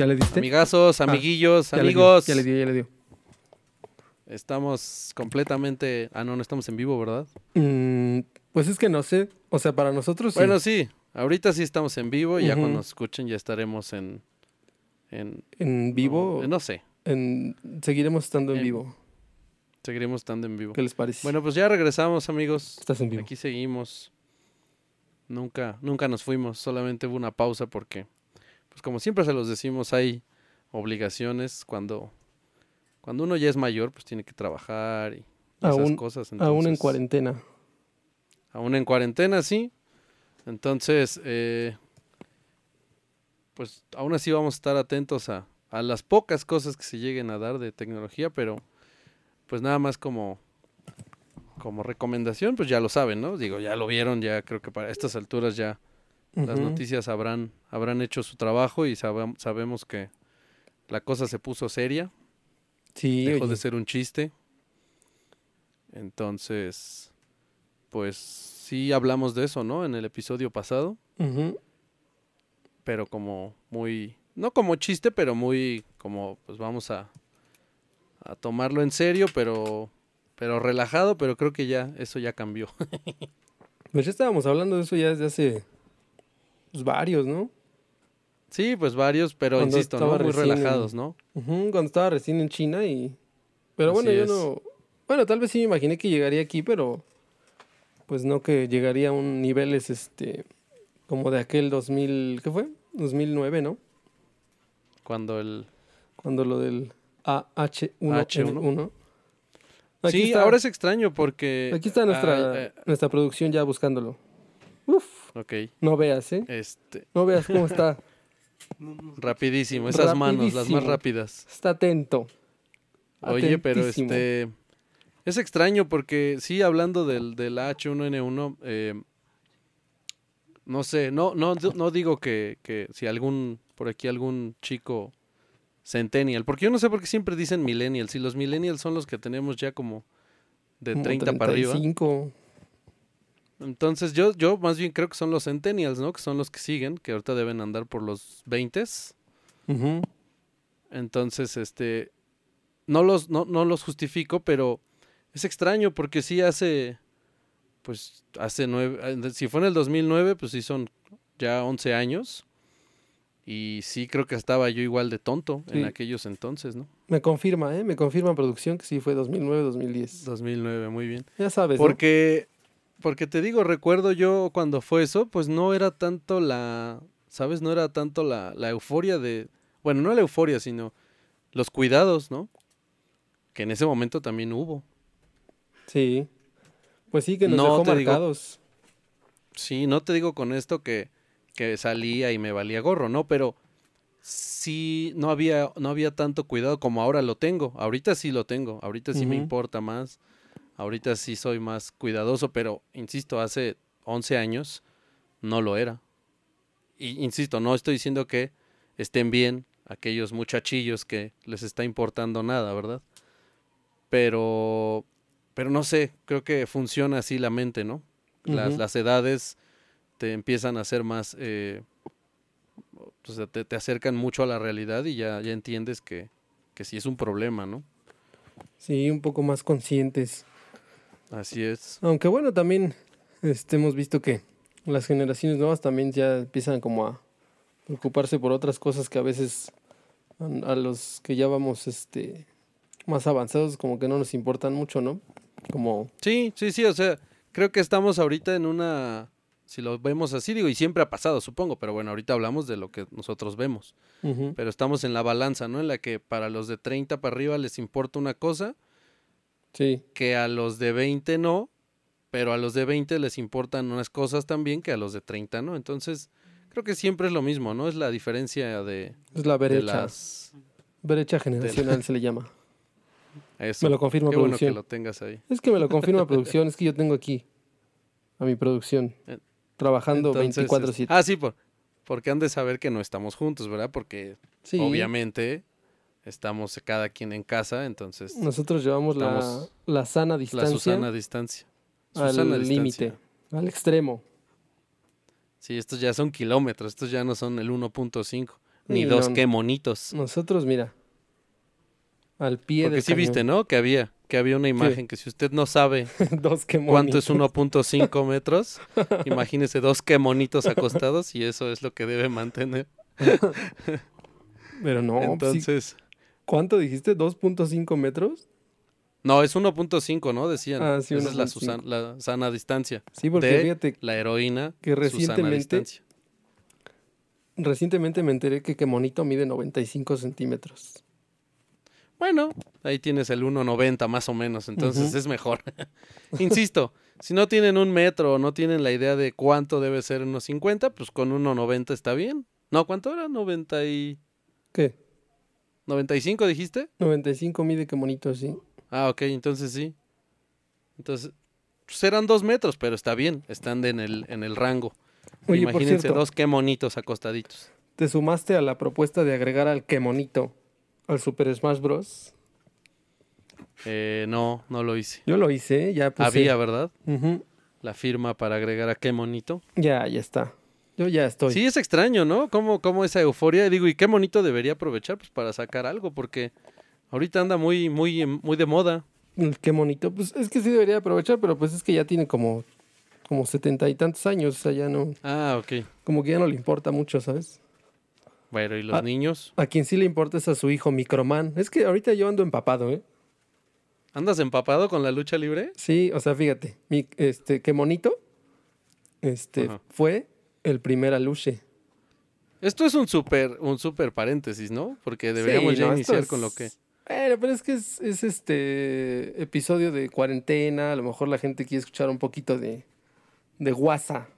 ¿Ya le diste? Amigazos, Ah, amiguillos, Ya le dio, amigos. Ya le dio, ya le dio. Estamos completamente. Ah, no, no estamos en vivo, ¿verdad? Mm, pues es que no sé. O sea, para nosotros. Bueno, sí. Ahorita sí estamos en vivo y ya cuando nos escuchen ya estaremos en. en en vivo, No, no sé. en, seguiremos estando en, En- vivo. Seguiremos estando en vivo. ¿Qué les parece? Bueno, pues ya regresamos, amigos. estás en vivo. Aquí seguimos. Nunca, nunca nos fuimos, solamente hubo una pausa porque, pues como siempre se los decimos, hay obligaciones cuando, cuando uno ya es mayor, pues tiene que trabajar y esas Aún- cosas. Aún en entonces- cuarentena. Aún en cuarentena, sí. Entonces, eh, pues aún así vamos a estar atentos a, a las pocas cosas que se lleguen a dar de tecnología, pero pues nada más como, como recomendación, pues ya lo saben, ¿no? Digo, ya lo vieron, ya creo que para estas alturas ya las noticias habrán, habrán hecho su trabajo y sabem- sabemos que la cosa se puso seria, Sí, dejó oye. de ser un chiste. Entonces, pues sí hablamos de eso, ¿no? En el episodio pasado, pero como muy, no como chiste, pero muy como, pues vamos a, a tomarlo en serio, pero, pero relajado, pero creo que ya, eso ya cambió. Pues ya estábamos hablando de eso ya desde hace pues, varios, ¿no? sí, pues varios, pero Cuando insisto, ¿no? Muy en- relajados, ¿no? Ujú, Cuando estaba recién en China y... Pero bueno, yo es. no... Bueno, tal vez sí me imaginé que llegaría aquí, pero... Pues no que llegaría a un niveles, este... Como de aquel 2000... ¿Qué fue? 2009, ¿no? Cuando el... Cuando lo del AH1N1. H1. Aquí sí, está, ahora es extraño porque... Aquí está nuestra, ah, eh, nuestra producción ya buscándolo. Uf, ok, no veas, ¿eh? este... No veas cómo está. Rapidísimo, esas manos, las más rápidas. Está atento. Oye, pero este es extraño porque sí, hablando del, del H1N1, eh, no sé, no, no, no digo que, que si algún, por aquí algún chico centennial, porque yo no sé por qué siempre dicen millennials, si los millennials son los que tenemos ya como de Como 30 para arriba. 35. Entonces yo, yo más bien creo que son los centennials, ¿no? Que son los que siguen, que ahorita deben andar por los 20 Ujú. Entonces, este, no los, no, no los justifico, pero es extraño porque sí hace, pues, hace nueve, eh, si fue en el 2009, pues sí son ya 11 años. Y sí creo que estaba yo igual de tonto en aquellos entonces, ¿no? Me confirma, ¿eh? Me confirma producción que sí fue 2009-2010. 2009, muy bien. Ya sabes, ¿no? Porque, te digo, recuerdo yo cuando fue eso, pues no era tanto la, ¿sabes? No era tanto la, la euforia de, bueno, no la euforia, sino los cuidados, ¿no? Que en ese momento también hubo. Sí. Pues sí, que nos No dejó digo- marcados. Sí, no te digo con esto que, que salía y me valía gorro, ¿no? Pero sí no había, no había tanto cuidado como ahora lo tengo. Ahorita sí lo tengo, ahorita sí me importa más. Ahorita sí soy más cuidadoso, pero insisto, hace 11 años no lo era. Y insisto, no estoy diciendo que estén bien aquellos muchachillos que les está importando nada, ¿verdad? Pero, pero no sé, creo que funciona así la mente, ¿no? Las, las edades te empiezan a ser más, eh, o sea, te, te acercan mucho a la realidad y ya, ya entiendes que, que sí es un problema, ¿no? Sí, un poco más conscientes. Así es. Aunque bueno, también este, hemos visto que las generaciones nuevas también ya empiezan como a preocuparse por otras cosas que a veces a, a los que ya vamos este, más avanzados como que no nos importan mucho, ¿no? Como, Sí, sí, sí, o sea, creo que estamos ahorita en una, si lo vemos así, digo, y siempre ha pasado, supongo, pero bueno, ahorita hablamos de lo que nosotros vemos, pero estamos en la balanza, ¿no? En la que para los de 30 para arriba les importa una cosa, sí, que a los de 20 no, pero a los de 20 les importan unas cosas también que a los de 30 no, entonces creo que siempre es lo mismo, ¿no? Es la diferencia de, es la de brecha, las... brecha generacional se le llama. Eso. Me lo confirma Qué bueno que producción. lo tengas ahí. Es que me lo confirma producción, es que yo tengo aquí a mi producción Eh, trabajando Entonces, 24/7. es- Ah, sí, por, porque han de saber que no estamos juntos, ¿verdad? Porque sí, obviamente estamos cada quien en casa, entonces nosotros llevamos la, la sana la distancia Susana distancia. al límite, al extremo. Sí, estos ya son kilómetros, estos ya no son el 1.5. ni dos qué monitos. Nosotros, mira, al pie Porque del sí viste. ¿no? Que había, que había una imagen que si usted no sabe Dos cuánto es monitos. 1.5 metros, imagínese dos qué monitos acostados y eso es lo que debe mantener. Pero no, pues sí. ¿Cuánto dijiste? ¿2.5 metros? no, es 1.5, ¿no? Decían. Ah, sí, Esa es la, 1.5. susan- la sana distancia. Sí, porque de fíjate, la heroína, que recientemente- distancia. recientemente me enteré que Quemonito mide 95 centímetros. Bueno, ahí tienes el 1.90 más o menos, entonces es mejor. Insisto, si no tienen un metro o no tienen la idea de cuánto debe ser unos 50, pues con 1.90 está bien. No, ¿cuánto era? 90 y... ¿Qué? 95 dijiste? 95 mide Quemonito, sí. Ah, ok, entonces sí. Entonces, pues eran dos metros, pero está bien, están en, el, en el rango. Oye, por Imagínense cierto, dos qué monitos acostaditos. ¿te sumaste a la propuesta de agregar al Quemonito al Super Smash Bros? Eh, no, no lo hice. Yo lo hice, ya puse. Había, ¿verdad? La firma para agregar a qué monito. Ya, ya está. Yo ya estoy. Sí, es extraño, ¿no? Cómo, cómo esa euforia. Digo, ¿y qué monito debería aprovechar pues, para sacar algo? Porque ahorita anda muy, muy, muy de moda. El Quemonito, pues es que sí debería aprovechar, pero pues es que ya tiene como como setenta y tantos años, o sea, ya no, Ah, ok. como que ya no le importa mucho, ¿sabes? Bueno, ¿y los Ah. niños? A quien sí le importa es a su hijo Microman. Es que ahorita yo ando empapado, ¿eh? ¿Andas empapado con la lucha libre? Sí, o sea, fíjate, mi, este, Quemonito, este, Ajá. fue el primer aluche. Esto es un súper un super paréntesis, ¿no? Porque deberíamos Sí, ya no, iniciar es- con lo que... Bueno, pero es que es, es este episodio de cuarentena, a lo mejor la gente quiere escuchar un poquito de, de guasa,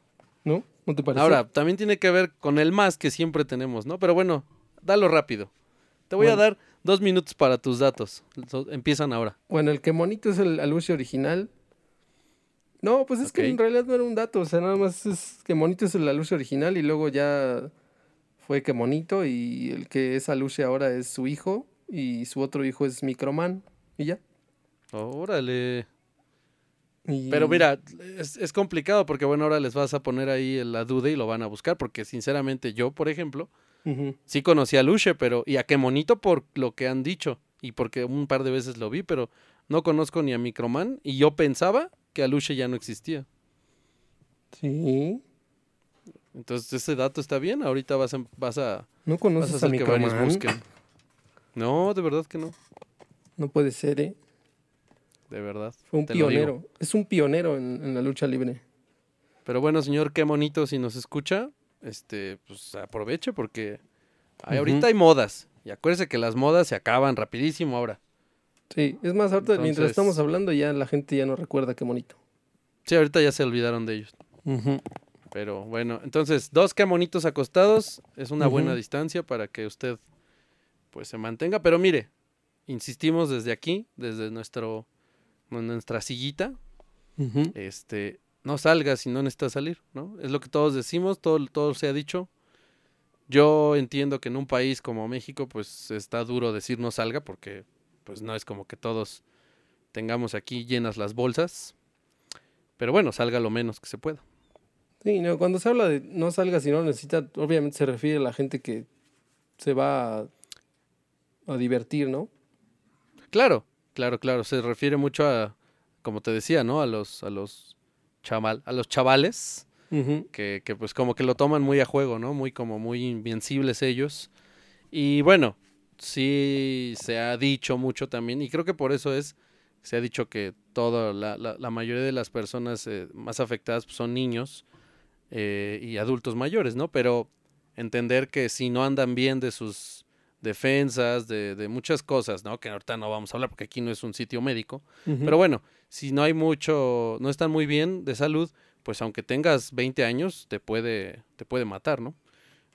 ¿no? ¿No te parece? Ahora, también tiene que ver con el más que siempre tenemos, ¿no? Pero bueno, dalo rápido. Te voy a dar dos minutos para tus datos. Empiezan ahora. Bueno, el que monito es el aluche original. No, pues es que en realidad no era un dato, o sea, nada más es que monito es el aluche original y luego ya fue que monito y el que es aluche ahora es su hijo y su otro hijo es Microman y ya. Órale. Y- Pero mira, es, es complicado porque bueno, ahora les vas a poner ahí la duda y lo van a buscar porque sinceramente yo, por ejemplo, sí conocí a Luche, pero y a qué monito por lo que han dicho y porque un par de veces lo vi, pero no conozco ni a Microman y yo pensaba que a Luche ya no existía. Sí. Entonces ese dato está bien, ahorita vas a, vas a, ¿No vas a conoces a hacer que varios busquen. No, de verdad que no, No puede ser, ¿eh? de verdad. Fue un te pionero. Es un pionero en, en la lucha libre. Pero bueno, señor, qué monito si nos escucha, este, pues aproveche porque hay- ahorita hay modas. Y acuérdese que las modas se acaban rapidísimo ahora. Sí, es más, ahorita mientras estamos hablando ya la gente ya no recuerda qué bonito. Sí, ahorita ya se olvidaron de ellos. Pero bueno, entonces, dos qué monitos acostados es una buena distancia para que usted pues se mantenga. Pero mire, insistimos desde aquí, desde nuestro, nuestra sillita, este, no salga si no necesita salir, ¿no? Es lo que todos decimos, todo, todo se ha dicho. Yo entiendo que en un país como México, pues está duro decir no salga porque pues no es como que todos tengamos aquí llenas las bolsas. Pero bueno, salga lo menos que se pueda. Sí, no, cuando se habla de no salga si no necesita, obviamente se refiere a la gente que se va a, a divertir, ¿no? Claro, claro, claro. Se refiere mucho a, como te decía, ¿no? A los, a los chaval, a los chavales que, que pues como que lo toman muy a juego, ¿no? Muy como muy invencibles ellos. Y bueno, sí se ha dicho mucho también, y creo que por eso es, se ha dicho que toda la, la, la mayoría de las personas eh, más afectadas pues, son niños eh, y adultos mayores, ¿no? Pero entender que si no andan bien de sus defensas, de, de muchas cosas, ¿no? Que ahorita no vamos a hablar porque aquí no es un sitio médico, pero bueno, si no hay mucho, no están muy bien de salud, pues aunque tengas 20 años, te puede, te puede matar, ¿no?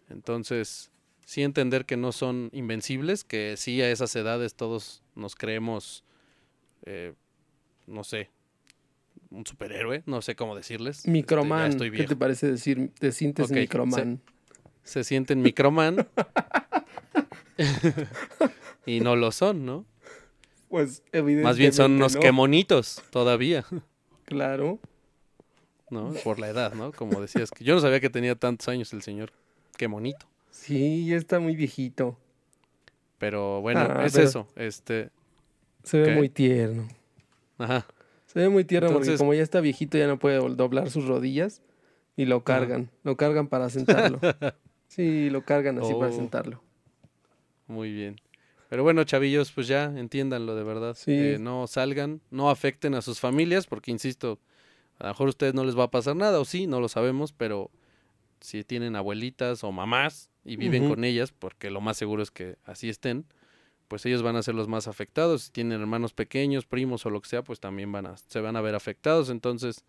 Entonces, sí entender que no son invencibles, que sí a esas edades todos nos creemos, eh, no sé, un superhéroe, no sé cómo decirles. Este, Microman, ¿qué te parece decir? Te sientes Microman. Se sienten microman y no lo son, ¿no? Pues evidentemente Más bien son unos no. quemonitos todavía. Claro. ¿no? Por la edad, ¿no? Como decías, que yo no sabía que tenía tantos años el señor. Qué bonito. Sí, ya está muy viejito. Pero bueno, Ah, es pero- eso. Este, Se ve ¿Qué? muy tierno. ajá. Se ve muy tierno porque como ya está viejito ya no puede doblar sus rodillas y lo cargan. Lo cargan para sentarlo. sí, lo cargan así para Oh. sentarlo. Muy bien. Pero bueno, chavillos, pues ya entiéndanlo de verdad. Sí. Eh, no salgan, no afecten a sus familias, porque insisto, a lo mejor a ustedes no les va a pasar nada, o sí, no lo sabemos, pero si tienen abuelitas o mamás y viven con ellas, porque lo más seguro es que así estén, pues ellos van a ser los más afectados. Si tienen hermanos pequeños, primos o lo que sea, pues también van a, se van a ver afectados. Entonces,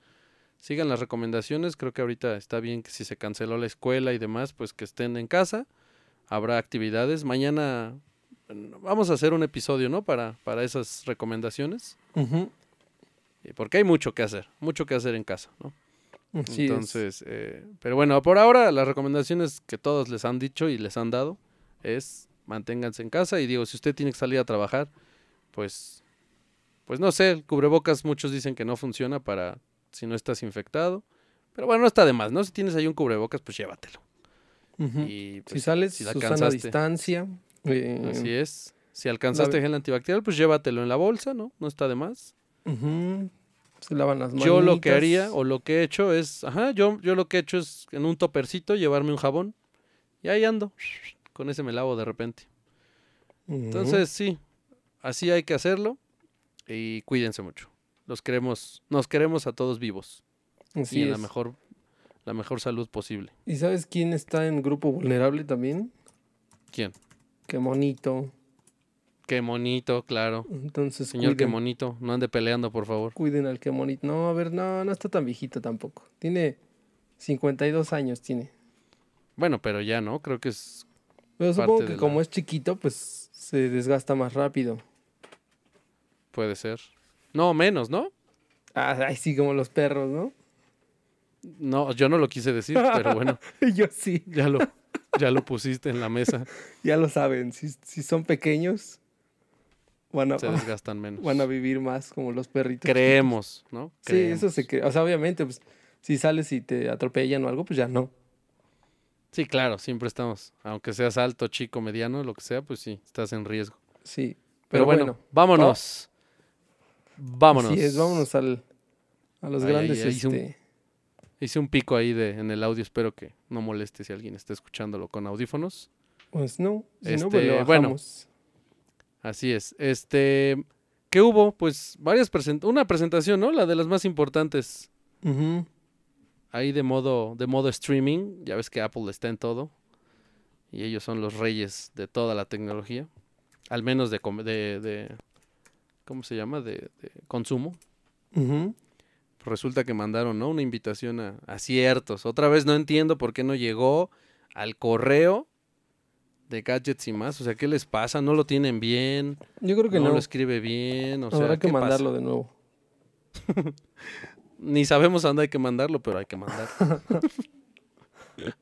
sigan las recomendaciones. Creo que ahorita está bien que si se canceló la escuela y demás, pues que estén en casa. Habrá actividades. Mañana vamos a hacer un episodio, ¿no? Para, para esas recomendaciones. Porque hay mucho que hacer, mucho que hacer en casa, ¿no? Entonces, eh, pero bueno, por ahora las recomendaciones que todos les han dicho y les han dado es manténganse en casa y digo, si usted tiene que salir a trabajar, pues, pues no sé, el cubrebocas muchos dicen que no funciona para si no estás infectado, pero bueno, no está de más, ¿no? Si tienes ahí un cubrebocas, pues llévatelo. Y si pues, sales, si la a distancia. eh, así es. Si alcanzaste gel antibacterial, pues llévatelo en la bolsa, ¿no? No está de más. ujú. Se lavan las manos. Yo lo que haría o lo que he hecho es, ajá, yo, yo lo que he hecho es en un topercito llevarme un jabón y ahí ando. Con ese me lavo de repente. Entonces, sí, así hay que hacerlo y cuídense mucho. Los queremos, nos queremos a todos vivos Así y en es. la mejor, la mejor salud posible. ¿Y sabes quién está en grupo vulnerable también? ¿Quién? Qué monito. Qué monito, claro. Entonces, Señor, qué monito. No ande peleando, por favor. cuiden al que monito. No, a ver, no, no está tan viejito tampoco. Tiene 52 años, tiene. Bueno, pero ya no, creo que es... Pero supongo que la- como es chiquito, pues se desgasta más rápido. Puede ser. No, menos, ¿no? Ah, ay, sí, como los perros, ¿no? No, yo no lo quise decir, pero bueno, Yo sí, ya lo, ya lo pusiste en la mesa. ya lo saben. Si, si son pequeños, van a, Se desgastan menos. van a vivir más como los perritos. Creemos, ¿no? Sí, eso se cree. O sea, obviamente, pues, si sales y te atropellan o algo, pues ya no. Sí, claro, siempre estamos. Aunque seas alto, chico, mediano, lo que sea, pues sí, estás en riesgo. Sí. Pero, bueno, vámonos. Vámonos. Así es, vámonos al, a los grandes. ay, ay, hice un- este, Hice un pico ahí de, en el audio, espero que no moleste si alguien está escuchándolo con audífonos. Pues no, si no, pues Este, lo bueno. Así es. Este, ¿qué hubo? Pues varias present una presentación, ¿no? La de las más importantes. Ahí de modo, de modo streaming. Ya ves que Apple está en todo. Y ellos son los reyes de toda la tecnología. Al menos de, de, de- ¿cómo se llama? De, de consumo. Resulta que mandaron, ¿no? Una invitación a, a ciertos. Otra vez no entiendo por qué no llegó al correo de gadgets y más. O sea, ¿qué les pasa? ¿No lo tienen bien? Yo creo que no, no. lo escribe bien. O sea, Habrá que mandarlo de nuevo. Ni sabemos a dónde hay que mandarlo, pero hay que mandar.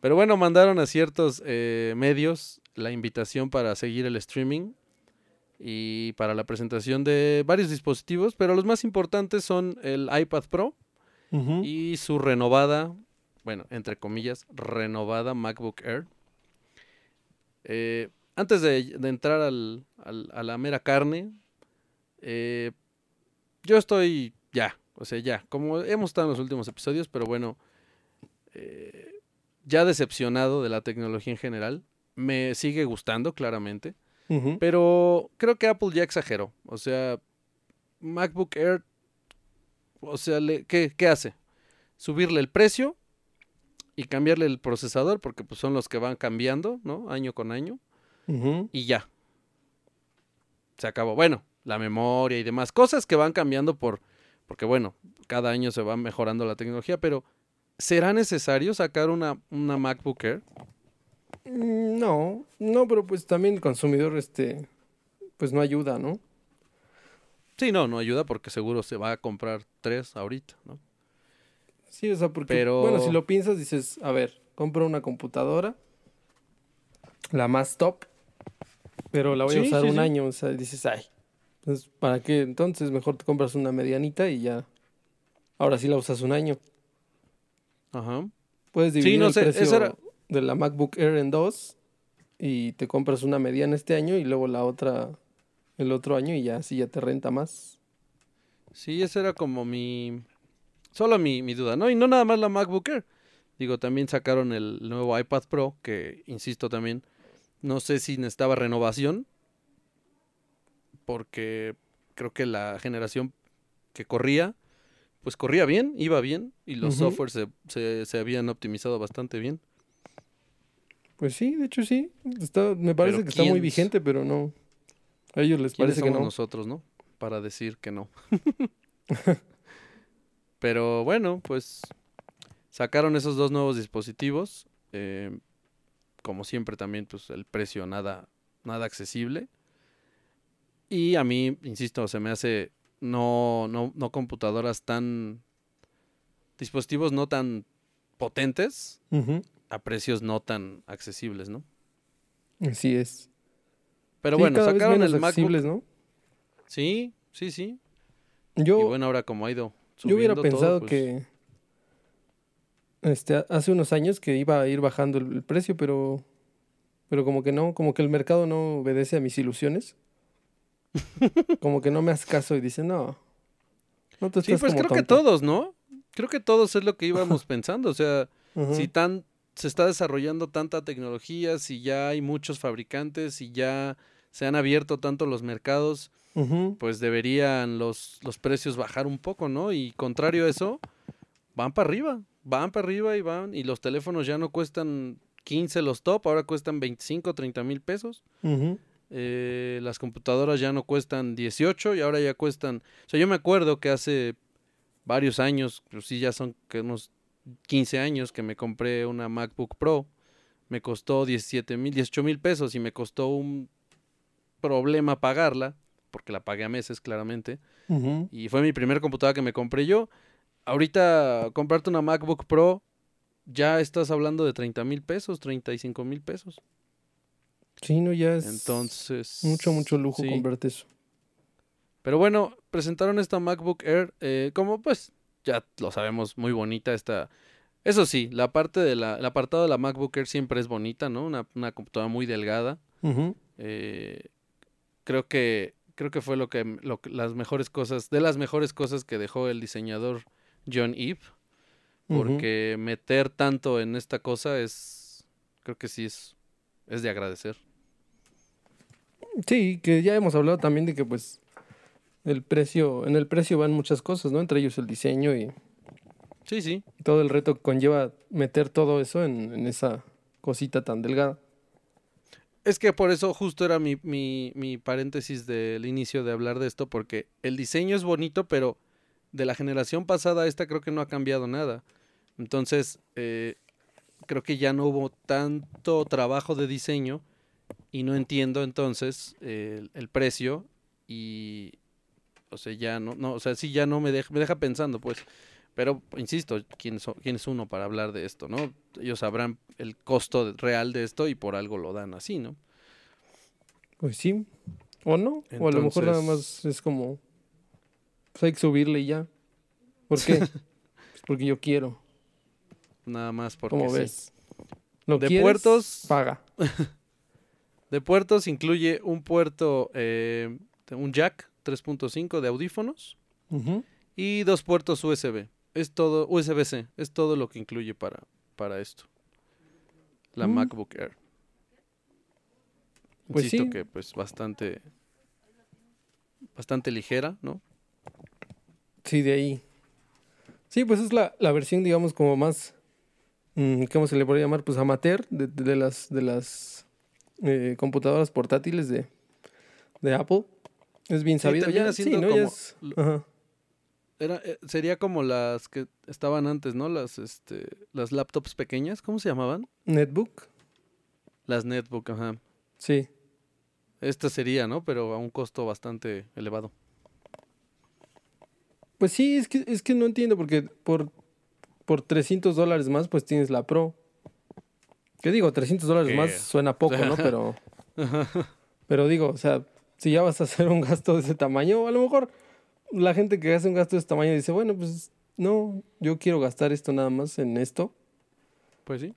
pero bueno, mandaron a ciertos eh, medios la invitación para seguir el streaming y para la presentación de varios dispositivos, pero los más importantes son el iPad Pro y su renovada, bueno, entre comillas, renovada MacBook Air. Eh, antes de, de entrar al- al- a la mera carne, eh, yo estoy ya, o sea, ya, como hemos estado en los últimos episodios, pero bueno, eh, ya decepcionado de la tecnología en general. Me sigue gustando, claramente. Pero creo que Apple ya exageró. O sea, MacBook Air, o sea, le- ¿qué, qué hace? Subirle el precio y cambiarle el procesador, porque pues, son los que van cambiando, ¿no? Año con año. Y ya. Se acabó. Bueno, la memoria y demás cosas que van cambiando por, porque bueno, cada año se va mejorando la tecnología, pero ¿será necesario sacar una, una MacBook Air? Mm, No, no, pero pues también el consumidor, este, pues no ayuda, ¿no? Sí, no, no ayuda porque seguro se va a comprar tres ahorita, ¿no? Sí, o sea, porque, Pero- bueno, si lo piensas, dices, a ver, compro una computadora, la más top, pero la voy a usar sí, un sí. año, o sea, dices, ay, entonces, ¿para qué? Entonces, mejor te compras una medianita y ya, ahora sí la usas un año. Ajá. Puedes dividir Sí, no el sé, precio esa era- de la MacBook Air en dos y te compras una mediana este año y luego la otra el otro año y ya así ya te renta más. Sí, esa era como mi... Solo mi, mi duda, ¿no? Y no nada más la MacBook Air. Digo, también sacaron el nuevo iPad Pro, que, insisto también, no sé si necesitaba renovación, porque creo que la generación que corría, pues corría bien, iba bien, y los Ujú. softwares se, se, se habían optimizado bastante bien. Pues sí, de hecho sí. Está, me parece que está muy ¿quién- vigente, pero no. A ellos les ¿Quiénes parece que no. nosotros, no? Para decir que no. Pero bueno, pues sacaron esos dos nuevos dispositivos. eh, como siempre también, pues el precio nada, nada accesible. Y a mí, insisto, se me hace no, no, no computadoras tan... dispositivos no tan potentes a precios no tan accesibles, ¿no? Así es. Pero Sí, bueno, sacaron el MacBook. ¿no? Sí, sí, sí. Yo, y bueno, ahora como ha ido yo hubiera todo, pensado pues, que este hace unos años que iba a ir bajando el, el precio, pero pero como que no, como que el mercado no obedece a mis ilusiones. como que no me hace caso y dice, "No. No te Sí, estás pues como creo que tonto". todos, ¿no? Creo que todos es lo que íbamos pensando. O sea, si tan se está desarrollando tanta tecnología, si ya hay muchos fabricantes, si ya se han abierto tanto los mercados, Pues deberían los, los precios bajar un poco, ¿no? Y contrario a eso, van para arriba, van para arriba y van, y los teléfonos ya no cuestan 15 los top, ahora cuestan 25, 30 mil pesos. Eh, las computadoras ya no cuestan 18 y ahora ya cuestan. O sea, yo me acuerdo que hace varios años, pues sí, ya son que unos 15 años que me compré una MacBook Pro. Me costó 17 mil, 18 mil pesos y me costó un problema pagarla, porque la pagué a meses claramente. Y fue mi primer computadora que me compré yo. Ahorita comprarte una MacBook Pro, ya estás hablando de 30 mil pesos, 35 mil pesos. Sí, no, ya es Entonces... mucho, mucho lujo sí. comprarte eso. Pero bueno, presentaron esta MacBook Air, eh, como pues ya lo sabemos, muy bonita esta. Eso sí, la parte de la, el apartado de la MacBook Air siempre es bonita, ¿no? Una, una computadora muy delgada. Eh, creo que creo que fue lo que, lo las mejores cosas, de las mejores cosas que dejó el diseñador John Eve, porque meter tanto en esta cosa es, creo que sí es, es de agradecer. Sí, que ya hemos hablado también de que pues el precio, en el precio van muchas cosas, ¿no? Entre ellos el diseño y Sí, sí. todo el reto que conlleva meter todo eso en, en esa cosita tan delgada. Es que por eso justo era mi, mi, mi paréntesis del inicio de hablar de esto, porque el diseño es bonito, pero de la generación pasada a esta creo que no ha cambiado nada. Entonces, eh, creo que ya no hubo tanto trabajo de diseño y no entiendo entonces el, el precio y, o sea, ya no, no, o sea, sí ya no me deja, me deja pensando, pues. Pero, insisto, ¿quién, so- quién es uno para hablar de esto, no? Ellos sabrán el costo real de esto y por algo lo dan así, ¿no? Pues sí. O no. o a lo mejor nada más es como. Pues hay que subirle y ya. ¿Por qué? Pues porque yo quiero. Nada más porque ¿Cómo sí. ves? ¿Lo De quieres? puertos- Paga. De puertos incluye un puerto, eh, un jack 3.5 de audífonos y dos puertos USB. Es todo, USB-C, es todo lo que incluye para, para esto. La Mm. MacBook Air. Pues Insisto sí. que pues bastante, bastante ligera, ¿no? Sí, de ahí. Sí, pues es la, la versión, digamos, como más. mm, ¿Cómo se le podría llamar? Pues amateur de, de las, de las eh, computadoras portátiles de, de Apple. Es bien Sí, sabido. ya, sí, ¿no? Ya como es- lo- ajá. Era, eh, sería como las que estaban antes, ¿no? Las, este, las laptops pequeñas, ¿cómo se llamaban? Netbook. Las netbook, ajá. Sí. Esta sería, ¿no? Pero a un costo bastante elevado. Pues sí, es que, es que no entiendo porque por, por 300 dólares más pues tienes la Pro. ¿Qué digo? 300 dólares más suena poco, ¿no? Pero, pero digo, o sea, si ya vas a hacer un gasto de ese tamaño, a lo mejor la gente que hace un gasto de ese tamaño dice, bueno, pues no, yo quiero gastar esto nada más en esto. Pues sí.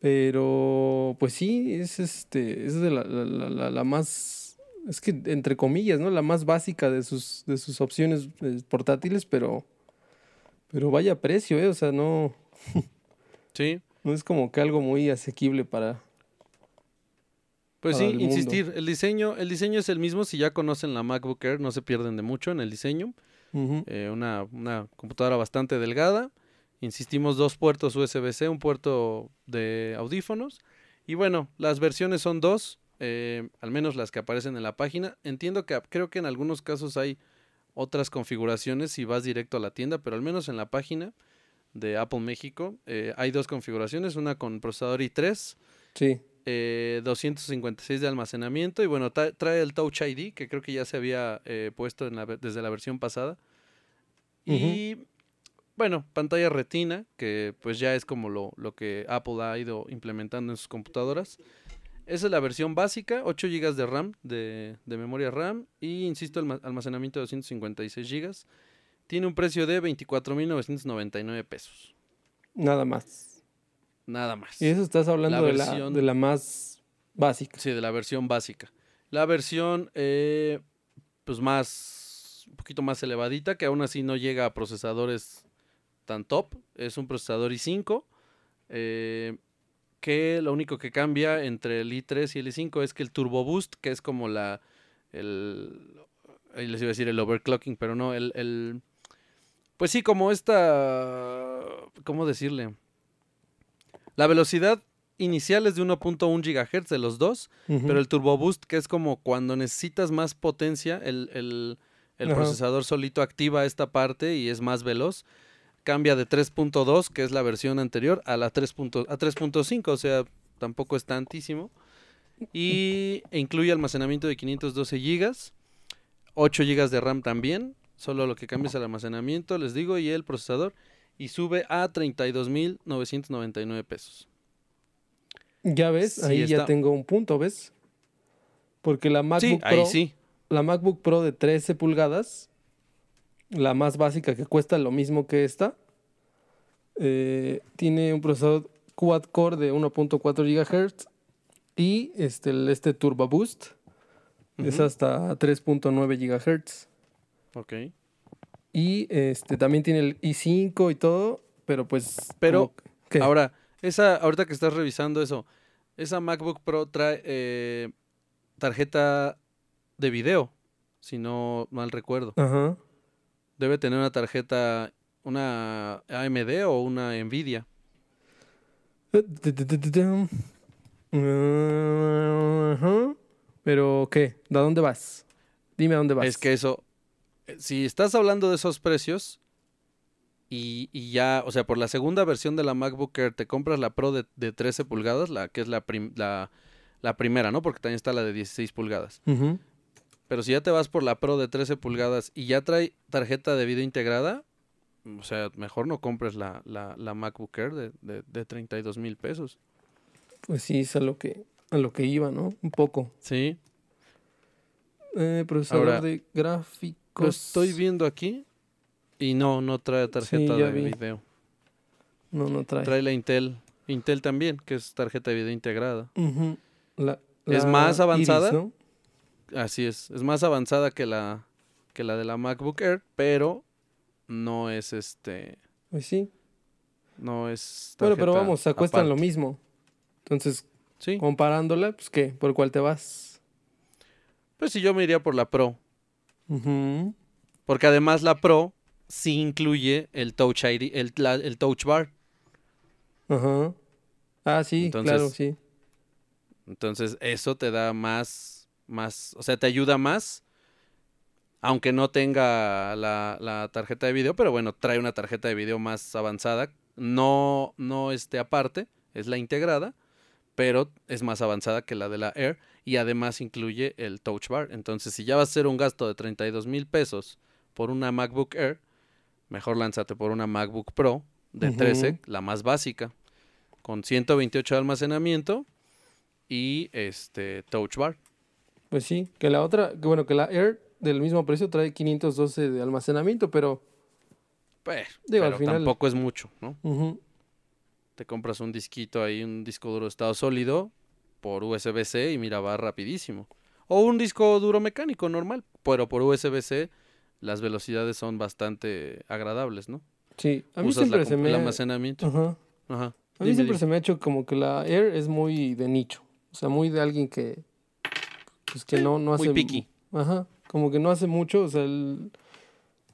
Pero, pues sí, es este, es de la, la- la- la- la más, es que entre comillas, ¿no? La más básica de sus, de sus opciones eh, portátiles, pero, pero vaya precio, ¿eh? O sea, no, Sí. no es como que algo muy asequible para, Pues sí, el mundo. insistir, el diseño, el diseño es el mismo, si ya conocen la MacBook Air, no se pierden de mucho en el diseño. Eh, una, una computadora bastante delgada. Insistimos, dos puertos USB-C, un puerto de audífonos. Y bueno, las versiones son dos, eh, al menos las que aparecen en la página. Entiendo que creo que en algunos casos hay otras configuraciones si vas directo a la tienda, pero al menos en la página de Apple México eh, hay dos configuraciones, una con procesador i3 Sí, eh, 256 de almacenamiento y bueno, tra- trae el Touch ID que creo que ya se había eh, puesto en la ve- desde la versión pasada. Y bueno, pantalla retina, que pues ya es como lo, lo que Apple ha ido implementando en sus computadoras. Esa es la versión básica, 8 GB de RAM, de, de memoria RAM y insisto, alma- almacenamiento de 256 GB. Tiene un precio de 24.999 pesos. nada más. Nada más. Y eso estás hablando La de, la, de la más básica. Sí, de la versión básica. La versión, eh, pues más, un poquito más elevadita, que aún así no llega a procesadores tan top. Es un procesador i5, eh, que lo único que cambia entre el i3 y el i5 es que el Turbo Boost, que es como la, el, ahí les iba a decir el overclocking, pero no, el, el pues sí, como esta, ¿cómo decirle? La velocidad inicial es de 1.1 GHz de los dos, pero el Turbo Boost, que es como cuando necesitas más potencia, el, el- el procesador solito activa esta parte y es más veloz. Cambia de 3.2, que es la versión anterior, a la 3. punto- a 3.5, o sea, tampoco es tantísimo. Y e incluye almacenamiento de 512 GB, 8 GB de RAM también, solo lo que cambia es el almacenamiento, les digo, y el procesador, y sube a 32.999 pesos. Ya ves, Sí, ahí ya tengo un punto, ¿ves? Porque la MacBook Sí, ahí Pro, sí. la MacBook Pro de 13 pulgadas, la más básica que cuesta lo mismo que esta, eh, tiene un procesador quad core de 1.4 GHz y este, este Turbo Boost es Ujú. hasta 3.9 GHz. Ok. Y este también tiene el i5 y todo, pero pues... Pero, ¿qué? Ahora, esa, ahorita que estás revisando eso, esa MacBook Pro trae eh, tarjeta de video, si no mal recuerdo. Ajá. Debe tener una tarjeta, una AMD o una Nvidia. Ajá. Pero, ¿qué? ¿De dónde vas? Dime a dónde vas. Es que eso, si estás hablando de esos precios y, y ya, o sea, por la segunda versión de la MacBook Air te compras la Pro de, de 13 pulgadas, la que es la, prim- la, la primera, ¿no? Porque también está la de 16 pulgadas. Pero si ya te vas por la Pro de 13 pulgadas y ya trae tarjeta de video integrada, o sea, mejor no compres la, la, la MacBook Air de, de, de 32 mil pesos. Pues sí, es a lo que, a lo que iba, ¿no? Un poco. Sí, Eh, procesador Ahora, de lo estoy viendo aquí y no, no trae tarjeta de vi. video. No, no trae. Trae la Intel, Intel también, que es tarjeta de video integrada. La- Es más avanzada. Iris, ¿no? Así es, es más avanzada que la, que la de la MacBook Air, pero no es este, Pues sí. no es Bueno, pero vamos, se acuestan lo mismo. Entonces, Sí, comparándola, pues ¿qué? ¿Por cuál te vas? pues sí, yo me iría por la Pro. Ujú. Porque además la Pro sí incluye el Touch ID, el, la- el Touch Bar. Ajá. Ah, sí, Entonces, claro, sí. Entonces eso te da más, más, o sea, te ayuda más. Aunque no tenga la, la tarjeta de video, pero bueno, trae una tarjeta de video más avanzada. No, no este aparte, es la integrada, pero es más avanzada que la de la Air y además incluye el Touch Bar. Entonces, si ya vas a hacer un gasto de 32 mil pesos por una MacBook Air, mejor lánzate por una MacBook Pro de Ujú. 13, la más básica, con 128 de almacenamiento y este Touch Bar. Pues sí, que la otra, que bueno, que la Air del mismo precio trae 512 de almacenamiento, pero Pues, Digo, al pero final- tampoco es mucho, ¿no? te compras un disquito ahí, un disco duro de estado sólido por USB-C y mira, va rapidísimo. O un disco duro mecánico normal, pero por USB-C las velocidades son bastante agradables, ¿no? Sí, a mí Usas la siempre se me... el almacenamiento. Ajá. Ajá. A mí Dime, siempre dime. se me ha hecho como que la Air es muy de nicho. O sea, muy de alguien que. Pues que no, no hace. muy picky. Ajá. Como que no hace mucho. O sea, el.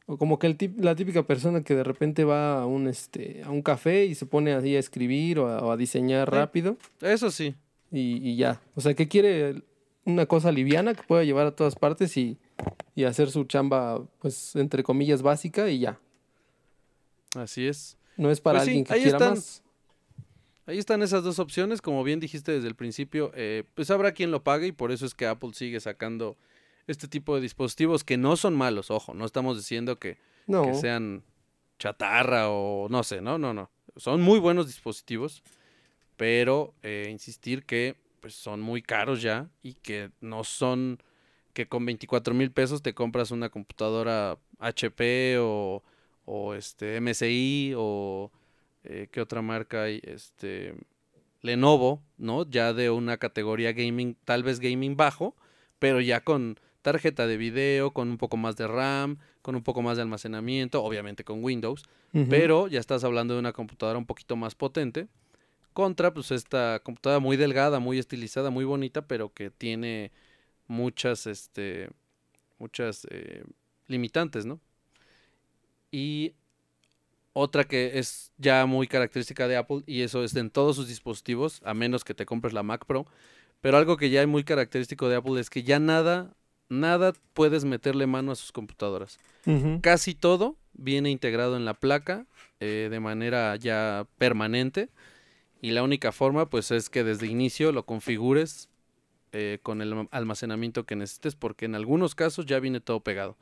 O como que el tip- la típica persona que de repente va a un este a un café y se pone así a escribir o a, o a diseñar Sí. rápido Eso sí. Y, y ya. O sea, que quiere una cosa liviana que pueda llevar a todas partes y, y hacer su chamba, pues, entre comillas, básica y ya. Así es. No es para Pues sí, alguien que ahí quiera están. más. Ahí están esas dos opciones, como bien dijiste desde el principio, eh, pues habrá quien lo pague y por eso es que Apple sigue sacando este tipo de dispositivos que no son malos, ojo, no estamos diciendo que, No. que sean chatarra o no sé, no, no, no, son muy buenos dispositivos, pero eh, insistir que pues son muy caros ya y que no son que con 24 mil pesos te compras una computadora HP o, o este MSI o eh, qué otra marca hay, este Lenovo, ¿no? Ya de una categoría gaming, tal vez gaming bajo, pero ya con tarjeta de video, con un poco más de RAM, con un poco más de almacenamiento, obviamente con Windows, pero ya estás hablando de una computadora un poquito más potente contra pues esta computadora muy delgada, muy estilizada, muy bonita, pero que tiene muchas este muchas eh, limitantes, ¿no? Y otra que es ya muy característica de Apple y eso es en todos sus dispositivos, a menos que te compres la Mac Pro, pero algo que ya es muy característico de Apple es que ya nada nada puedes meterle mano a sus computadoras. Casi todo viene integrado en la placa eh, de manera ya permanente y la única forma pues es que desde inicio lo configures eh, con el alm- almacenamiento que necesites porque en algunos casos ya viene todo pegado.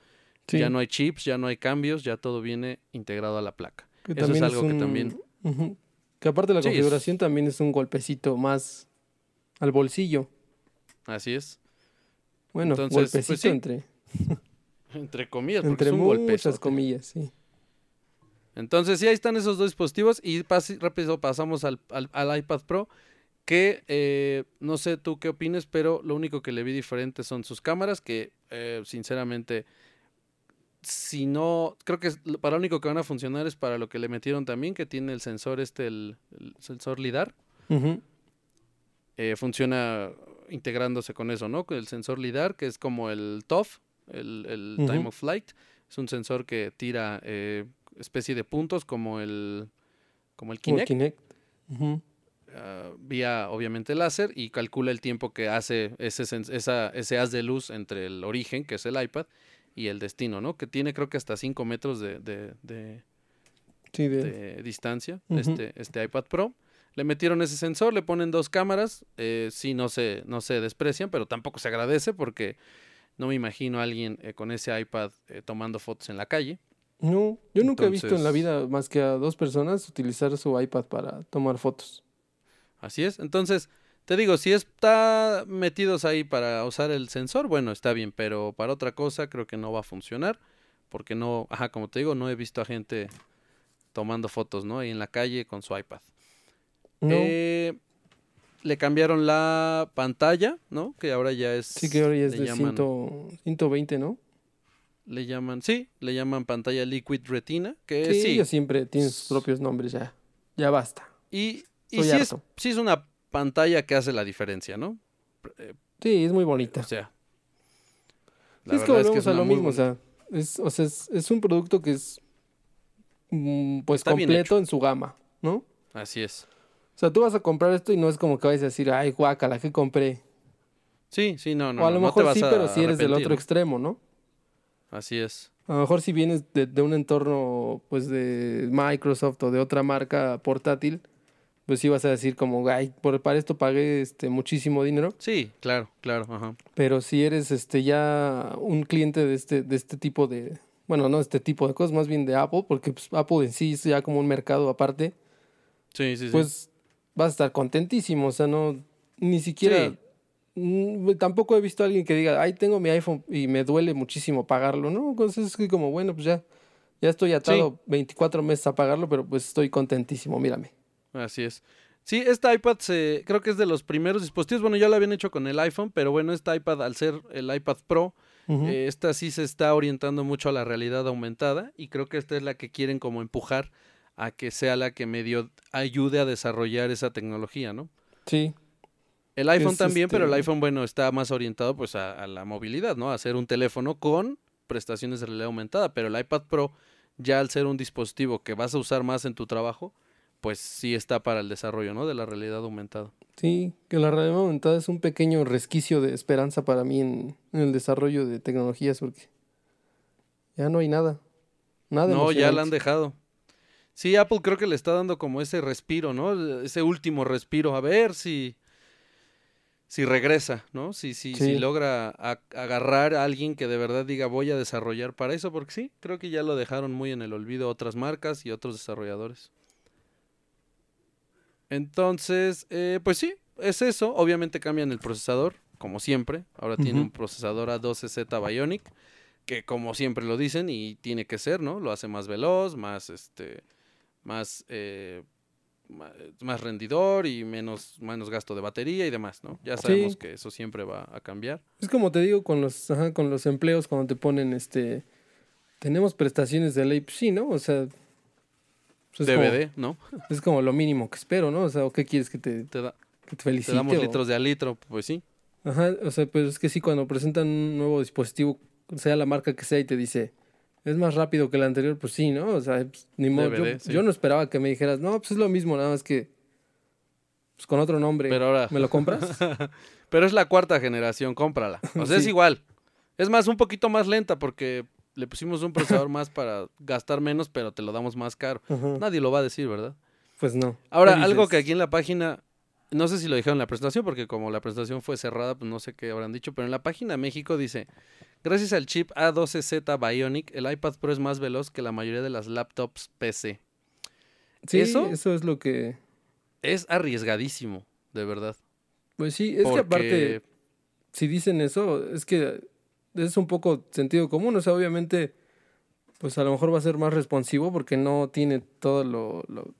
Sí. Ya no hay chips, ya no hay cambios, ya todo viene integrado a la placa. Que Eso es algo que también-. Que aparte de la Sí, es- configuración también es un golpecito más al bolsillo. Así es. Bueno, Entonces, pues golpecito sí, entre, Entre comillas, porque entre es un muchas comillas, sí. Entonces, sí, ahí están esos dos dispositivos y pas- rápido pasamos al, al- al iPad Pro, que eh, no sé tú qué opines, pero lo único que le vi diferente son sus cámaras, que eh, sinceramente, si no, creo que para lo único que van a funcionar es para lo que le metieron también, que tiene el sensor este, el, el sensor LIDAR, eh, funciona integrándose con eso, ¿no? Con el sensor LIDAR, que es como el TOF, el, el Time of Flight. Es un sensor que tira eh, especie de puntos como el, como el Kinect, ah, vía obviamente láser y calcula el tiempo que hace ese, esa, ese haz de luz entre el origen, que es el iPad, y el destino, ¿no? Que tiene creo que hasta 5 metros de, de- de- Sí, de, de distancia, este, este iPad Pro. Le metieron ese sensor, le ponen dos cámaras, eh, sí no se, no se desprecian, pero tampoco se agradece porque no me imagino a alguien eh, con ese iPad eh, tomando fotos en la calle. No, yo nunca he visto en la vida más que a dos personas utilizar su iPad para tomar fotos. Así es. Entonces, te digo, si está metidos ahí para usar el sensor, bueno, está bien, pero para otra cosa creo que no va a funcionar, porque no, ajá, como te digo, no he visto a gente tomando fotos, ¿no? Ahí en la calle con su iPad. No, Eh, le cambiaron la pantalla, ¿no? Que ahora ya es. sí que ahora ya es de llaman, 100 120, ¿no? Le llaman, sí, le llaman pantalla Liquid Retina, que Sí, sí. ella siempre tiene sus propios nombres ya. Ya basta. Y, y sí, es, sí es una pantalla que hace la diferencia, ¿no? Eh, Sí, es muy bonita. o sea. Sí, es que verdad volvemos a lo mismo, o sea, es, o sea, es, es un producto que es mm, pues Está completo en su gama, ¿no? Así es. O sea, tú vas a comprar esto y no es como que vayas a decir, ay, guácala, ¿qué compré? Sí, sí, no, no. o a no, lo no te mejor vas sí, pero si eres del otro extremo, ¿no? Así es. A lo mejor si vienes de, de un entorno, pues, de Microsoft o de otra marca portátil, pues sí vas a decir como, ay, por, para esto pagué este, muchísimo dinero. Sí, claro, claro, ajá. Pero si eres este, ya un cliente de este, de este tipo de, bueno, no este tipo de cosas, más bien de Apple, porque pues, Apple en sí es ya como un mercado aparte, Sí, sí, sí. pues vas a estar contentísimo. O sea, no, ni siquiera, Sí. Mm, tampoco he visto a alguien que diga, ay, tengo mi iPhone y me duele muchísimo pagarlo, ¿no? Entonces es que como, bueno, pues ya, ya estoy atado 24 meses a pagarlo, pero pues estoy contentísimo, mírame. Así es. Sí, este iPad se, creo que es de los primeros dispositivos. Bueno, ya lo habían hecho con el iPhone, pero bueno, este iPad, al ser el iPad Pro, eh, esta sí se está orientando mucho a la realidad aumentada y creo que esta es la que quieren como empujar a que sea la que medio ayude a desarrollar esa tecnología, ¿no? Sí, El iPhone Es, también, pero el este- iPhone, bueno, está más orientado pues a, a la movilidad, ¿no? A hacer un teléfono con prestaciones de realidad aumentada, pero el iPad Pro, ya al ser un dispositivo que vas a usar más en tu trabajo, pues sí está para el desarrollo, ¿no? De la realidad aumentada. sí, que la realidad aumentada es un pequeño resquicio de esperanza para mí en, en el desarrollo de tecnologías porque ya no hay nada. Nada No, ya la han dejado. Sí, Apple creo que le está dando como ese respiro, ¿no? Ese último respiro, a ver si si regresa, ¿no? Si si, si Sí. logra a- agarrar a alguien que de verdad diga voy a desarrollar para eso, porque sí, creo que ya lo dejaron muy en el olvido otras marcas y otros desarrolladores. Entonces, eh, pues sí, es eso. Obviamente cambian el procesador, como siempre. Ahora tiene un procesador A12Z Bionic, que como siempre lo dicen, y tiene que ser, ¿no? Lo hace más veloz, más este, más, eh, más rendidor y menos, menos gasto de batería y demás, ¿no? Ya sabemos Sí. que eso siempre va a cambiar. Es como te digo con los, ajá, con los empleos cuando te ponen este tenemos prestaciones de ley, pues sí, ¿no? O sea, pues DVD, ¿no? Como, es como lo mínimo que espero, ¿no? O sea, ¿o qué quieres que te, Te, da- que te felicite? te damos o- litros de a litro, pues sí. Ajá, o sea, pues es que sí, cuando presentan un nuevo dispositivo, sea la marca que sea, y te dice, es más rápido que el anterior, pues sí, ¿no? O sea, pues, ni modo. yo- sí. yo, no esperaba que me dijeras, no, pues es lo mismo, nada más que pues con otro nombre. Pero ahora, ¿Me lo compras? pero es la cuarta generación, cómprala. O sea, es igual. Es más, un poquito más lenta porque le pusimos un procesador más para gastar menos, pero te lo damos más caro. Nadie lo va a decir, ¿verdad? Pues no. Ahora, ¿Qué algo que aquí en la página, no sé si lo dijeron en la presentación, porque como la presentación fue cerrada, pues no sé qué habrán dicho, pero en la página México dice, gracias al chip A12Z Bionic, el iPad Pro es más veloz que la mayoría de las laptops PC. Sí, ¿eso? eso es lo que... Es arriesgadísimo, de verdad. Pues sí, es que aparte, si dicen eso, es que es un poco sentido común. O sea, obviamente, pues a lo mejor va a ser más responsivo porque no tiene toda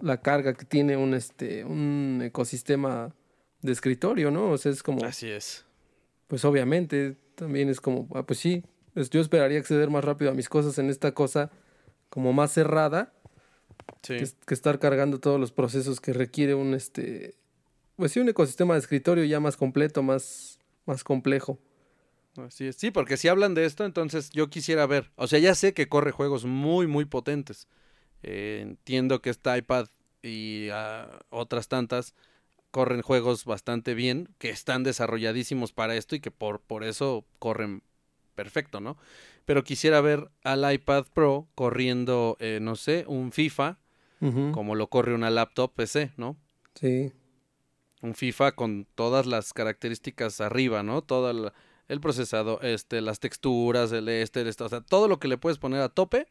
la carga que tiene un, este, un ecosistema de escritorio, ¿no? O sea, es como, Así es. pues obviamente, también es como, ah, pues sí, pues yo esperaría acceder más rápido a mis cosas en esta cosa como más cerrada Sí. que, que estar cargando todos los procesos que requiere un, este, pues sí, un ecosistema de escritorio ya más completo, más, más complejo. Así es. Sí, porque si hablan de esto, entonces yo quisiera ver. O sea, ya sé que corre juegos muy, muy potentes. Eh, entiendo que este iPad y ah, otras tantas corren juegos bastante bien, que están desarrolladísimos para esto y que por, por eso corren perfecto, ¿no? Pero quisiera ver al iPad Pro corriendo, eh, no sé, un FIFA, como lo corre una laptop PC, ¿no? Sí. un FIFA con todas las características arriba, ¿no? Todo el, el procesador, este, las texturas, el este, el esto, o sea, todo lo que le puedes poner a tope,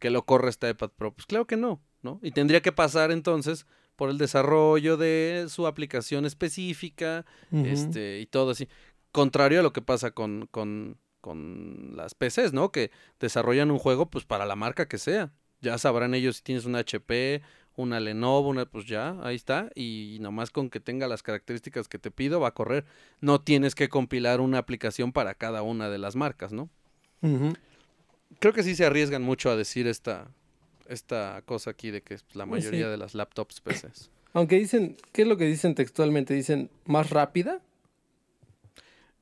que lo corre este iPad Pro. Pues claro que no, ¿no? Y tendría que pasar entonces por el desarrollo de su aplicación específica, este, y todo así. Contrario a lo que pasa con, con, con las PCs, ¿no? Que desarrollan un juego, pues, para la marca que sea. Ya sabrán ellos si tienes una HP, una Lenovo, una, pues ya, ahí está. Y nomás con que tenga las características que te pido, va a correr. No tienes que compilar una aplicación para cada una de las marcas, ¿no? Creo que sí se arriesgan mucho a decir esta, esta cosa aquí de que es la sí. mayoría de las laptops PCs. Aunque dicen, ¿qué es lo que dicen textualmente? Dicen más rápida.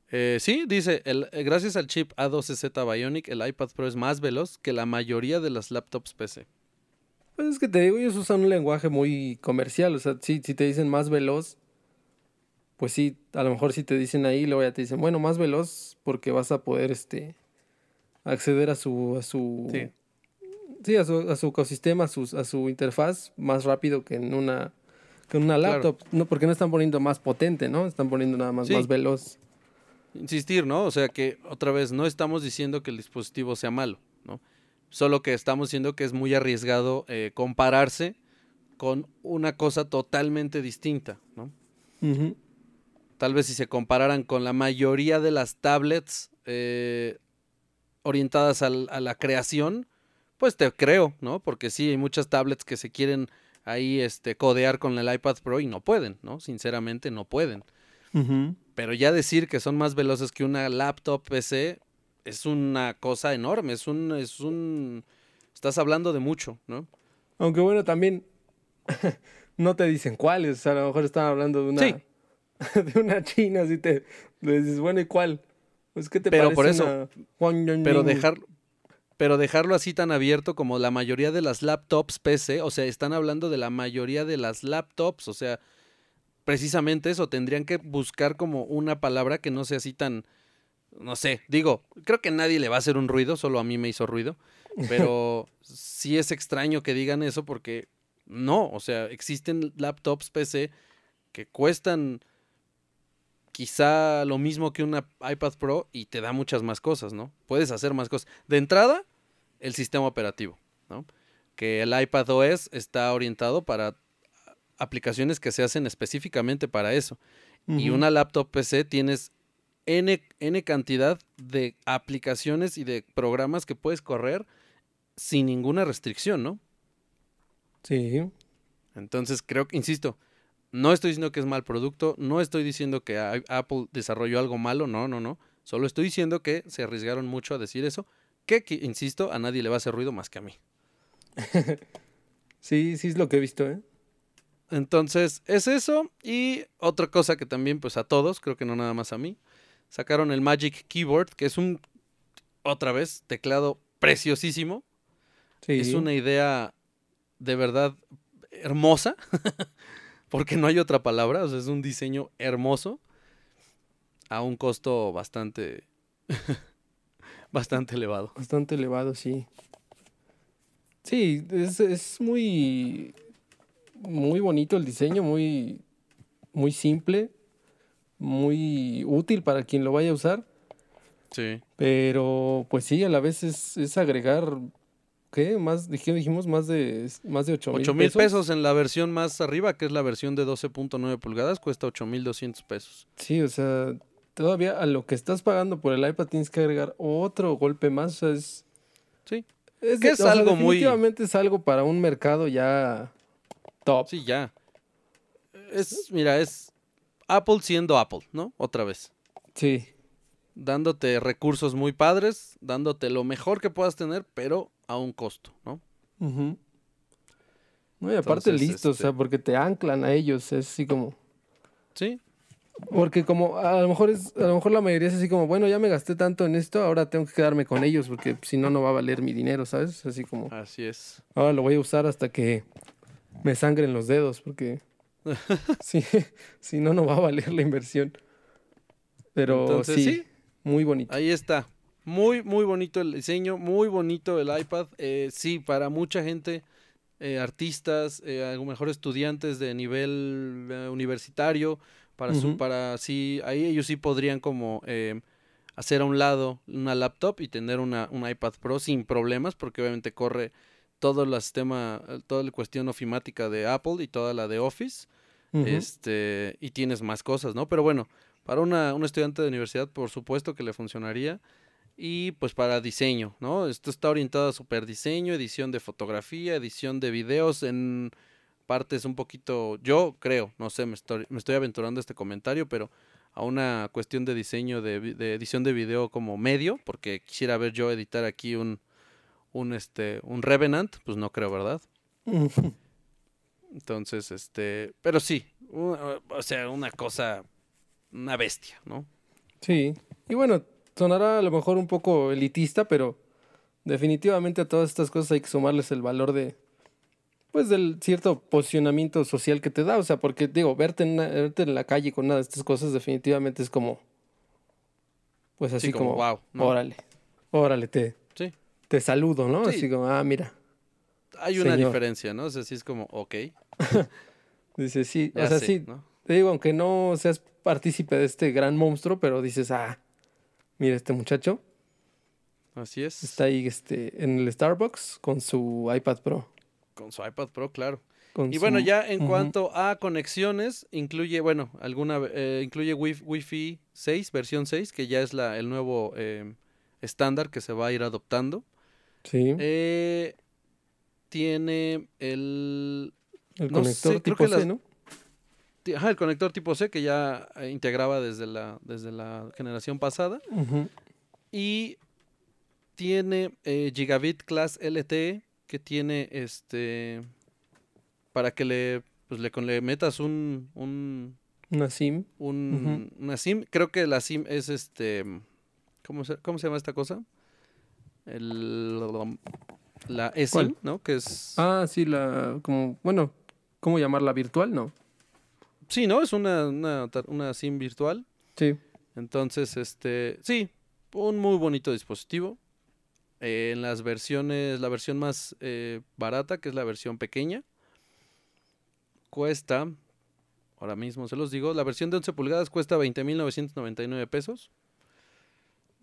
Eh, sí, dice, el, eh, gracias al chip A12Z Bionic, el iPad Pro es más veloz que la mayoría de las laptops PC. Pues es que te digo, ellos usan un lenguaje muy comercial. O sea, sí, si te dicen más veloz, pues sí, a lo mejor si te dicen ahí, luego ya te dicen, bueno, más veloz porque vas a poder este acceder a su, a su Sí. sí, a su, a su ecosistema, a su, a su interfaz más rápido que en una que en una Claro. laptop. No, porque no están poniendo más potente, ¿no? Están poniendo nada más Sí. más veloz. Insistir, ¿no? O sea que, otra vez, no estamos diciendo que el dispositivo sea malo, ¿no? Solo que estamos diciendo que es muy arriesgado eh, compararse con una cosa totalmente distinta, ¿no? Tal vez si se compararan con la mayoría de las tablets eh, orientadas al- a la creación, pues te creo, ¿no? Porque sí, hay muchas tablets que se quieren ahí este, codear con el iPad Pro y no pueden, ¿no? Sinceramente no pueden. Pero ya decir que son más veloces que una laptop PC es una cosa enorme, es un, es un, estás hablando de mucho, ¿no? Aunque bueno, también no te dicen cuáles, a lo mejor están hablando de una, de una china, así te le dices, bueno, ¿y cuál? Pues, ¿qué te pero por eso, pero dejar, pero dejarlo así tan abierto como la mayoría de las laptops PC, o sea, están hablando de la mayoría de las laptops, o sea, precisamente eso, tendrían que buscar como una palabra que no sea así tan, no sé, digo, creo que nadie le va a hacer un ruido, solo a mí me hizo ruido, pero sí es extraño que digan eso porque no, o sea, existen laptops PC que cuestan quizá lo mismo que una iPad Pro y te da muchas más cosas, ¿no? Puedes hacer más cosas. De entrada, el sistema operativo, ¿no? Que el iPad OS está orientado para aplicaciones que se hacen específicamente para eso. Y una laptop PC tienes N, N cantidad de aplicaciones y de programas que puedes correr sin ninguna restricción, ¿no? Sí. Entonces creo que, insisto, no estoy diciendo que es mal producto, no estoy diciendo que Apple desarrolló algo malo, no, no, no. Solo estoy diciendo que se arriesgaron mucho a decir eso, que, insisto, a nadie le va a hacer ruido más que a mí. sí, sí es lo que he visto, ¿eh? Entonces, es eso. Y otra cosa que también, pues a todos, creo que no nada más a mí, sacaron el Magic Keyboard, que es un, otra vez, teclado preciosísimo. Sí. Es una idea de verdad hermosa. porque no hay otra palabra, o sea, es un diseño hermoso a un costo bastante bastante elevado. Bastante elevado, sí. Sí, es, es, muy muy bonito el diseño, muy muy simple, muy útil para quien lo vaya a usar. Sí. Pero pues sí, a la vez es, es agregar ¿qué? Más, dijimos más de, más de 8 mil pesos. en la versión más arriba, que es la versión de 12.9 pulgadas, cuesta 8 mil 200 pesos. Sí, o sea, todavía a lo que estás pagando por el iPad tienes que agregar otro golpe más, o sea, es... Sí. Es, que es algo muy... Definitivamente es algo para un mercado ya top. Sí, ya. Es, mira, es Apple siendo Apple, ¿no? Otra vez. Sí. Dándote recursos muy padres, dándote lo mejor que puedas tener, pero a un costo, ¿no? No, y aparte listo, o sea, este porque te anclan a ellos, es así como... Sí. Porque como a lo mejor es, a lo mejor la mayoría es así como, bueno, ya me gasté tanto en esto, ahora tengo que quedarme con ellos, porque si no, no va a valer mi dinero, ¿sabes? Así como... Así es. Ahora lo voy a usar hasta que me sangren los dedos, porque si, si no, no va a valer la inversión. Pero sí, muy bonito. Ahí está. Muy, muy bonito el diseño, muy bonito el iPad. Eh, sí, para mucha gente, eh, artistas, eh, a lo mejor estudiantes de nivel eh, universitario, para, su, para sí, ahí ellos sí podrían como hacer a un lado una laptop y tener una, un iPad Pro sin problemas, porque obviamente corre todo el sistema, toda la cuestión ofimática de Apple y toda la de Office. Este, y tienes más cosas, ¿no? Pero bueno, para una, un estudiante de universidad, por supuesto que le funcionaría y pues para diseño, ¿no? Esto está orientado a super diseño, edición de fotografía, edición de videos en partes un poquito, yo creo, no sé, me estoy, me estoy aventurando este comentario, pero a una cuestión de diseño de, de, edición de video como medio, porque quisiera ver yo editar aquí un, un, este, un Revenant, pues no creo, ¿verdad? Entonces, este, pero sí, o sea, una cosa, una bestia, ¿no? Sí, y bueno, sonará a lo mejor un poco elitista, pero definitivamente a todas estas cosas hay que sumarles el valor de, pues, del cierto posicionamiento social que te da. O sea, porque, digo, verte en, verte en la calle con nada de estas cosas definitivamente es como, pues así como, wow, órale, órale, te, te saludo, ¿no? Así como, ah, mira. Hay una diferencia, ¿no? O sea, sí es como, ok. Dice, sí, o sea, sí, te digo, aunque no seas partícipe de este gran monstruo, pero dices, ah, Mira este muchacho. Así es. Está ahí este, en el Starbucks con su iPad Pro. Con su iPad Pro, claro. y bueno, ya en cuanto a conexiones, incluye, bueno, alguna, eh, incluye Wi-Fi 6, versión 6, que ya es la, el nuevo eh, estándar que se va a ir adoptando. Sí. Eh, tiene el El No conector sé, creo tipo que C, las- ¿no? Ajá, el conector tipo C que ya eh, integraba desde la, desde la generación pasada. Y tiene eh, Gigabit Class LTE que tiene este para que le pues le, le metas un, un, Una SIM. un- una SIM. Creo que la SIM es este ¿cómo se, cómo se llama esta cosa? El la eSIM. ¿no? Que es Ah, sí, la. Como, bueno, ¿cómo llamarla? ¿Virtual? No. Sí, ¿no? Es una, una, una SIM virtual. Sí. Entonces, este, sí, un muy bonito dispositivo. Eh, en las versiones, la versión más eh, barata, que es la versión pequeña, cuesta, ahora mismo se los digo, la versión de 11 pulgadas cuesta 20.999 pesos.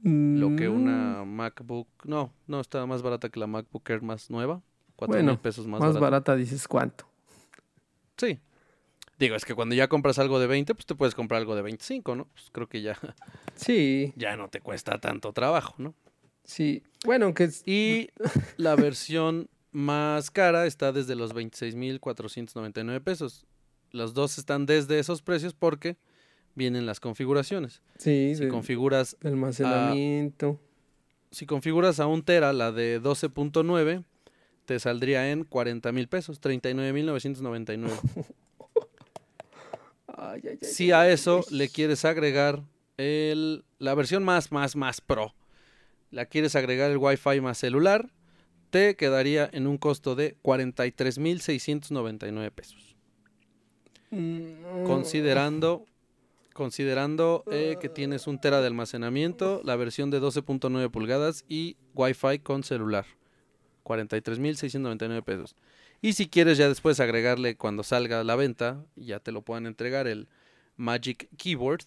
Lo que Mm, una MacBook, no, no, está más barata que la MacBook Air más nueva. 4 Bueno, mil pesos más, Más barata. barata, dices cuánto. Sí. Digo, es que cuando ya compras algo de 20, pues te puedes comprar algo de 25, ¿no? Pues creo que ya, Sí, ya no te cuesta tanto trabajo, ¿no? sí. Bueno, aunque es- Y la versión más cara está desde los 26.499 pesos. Los dos están desde esos precios porque vienen las configuraciones. sí, Si de- configuras, almacenamiento. si configuras a un tera la de 12.9, te saldría en 40 mil pesos, 39.999. Ay, ay, ay, Si a eso le quieres agregar el, la versión más, más, más pro, la quieres agregar el Wi-Fi más celular, te quedaría en un costo de 43.699 pesos. Mm, Considerando, considerando eh, que tienes un tera de almacenamiento, la versión de 12.9 pulgadas y Wi-Fi con celular. 43.699 pesos. Y si quieres ya después agregarle cuando salga a la venta, ya te lo puedan entregar el Magic Keyboard,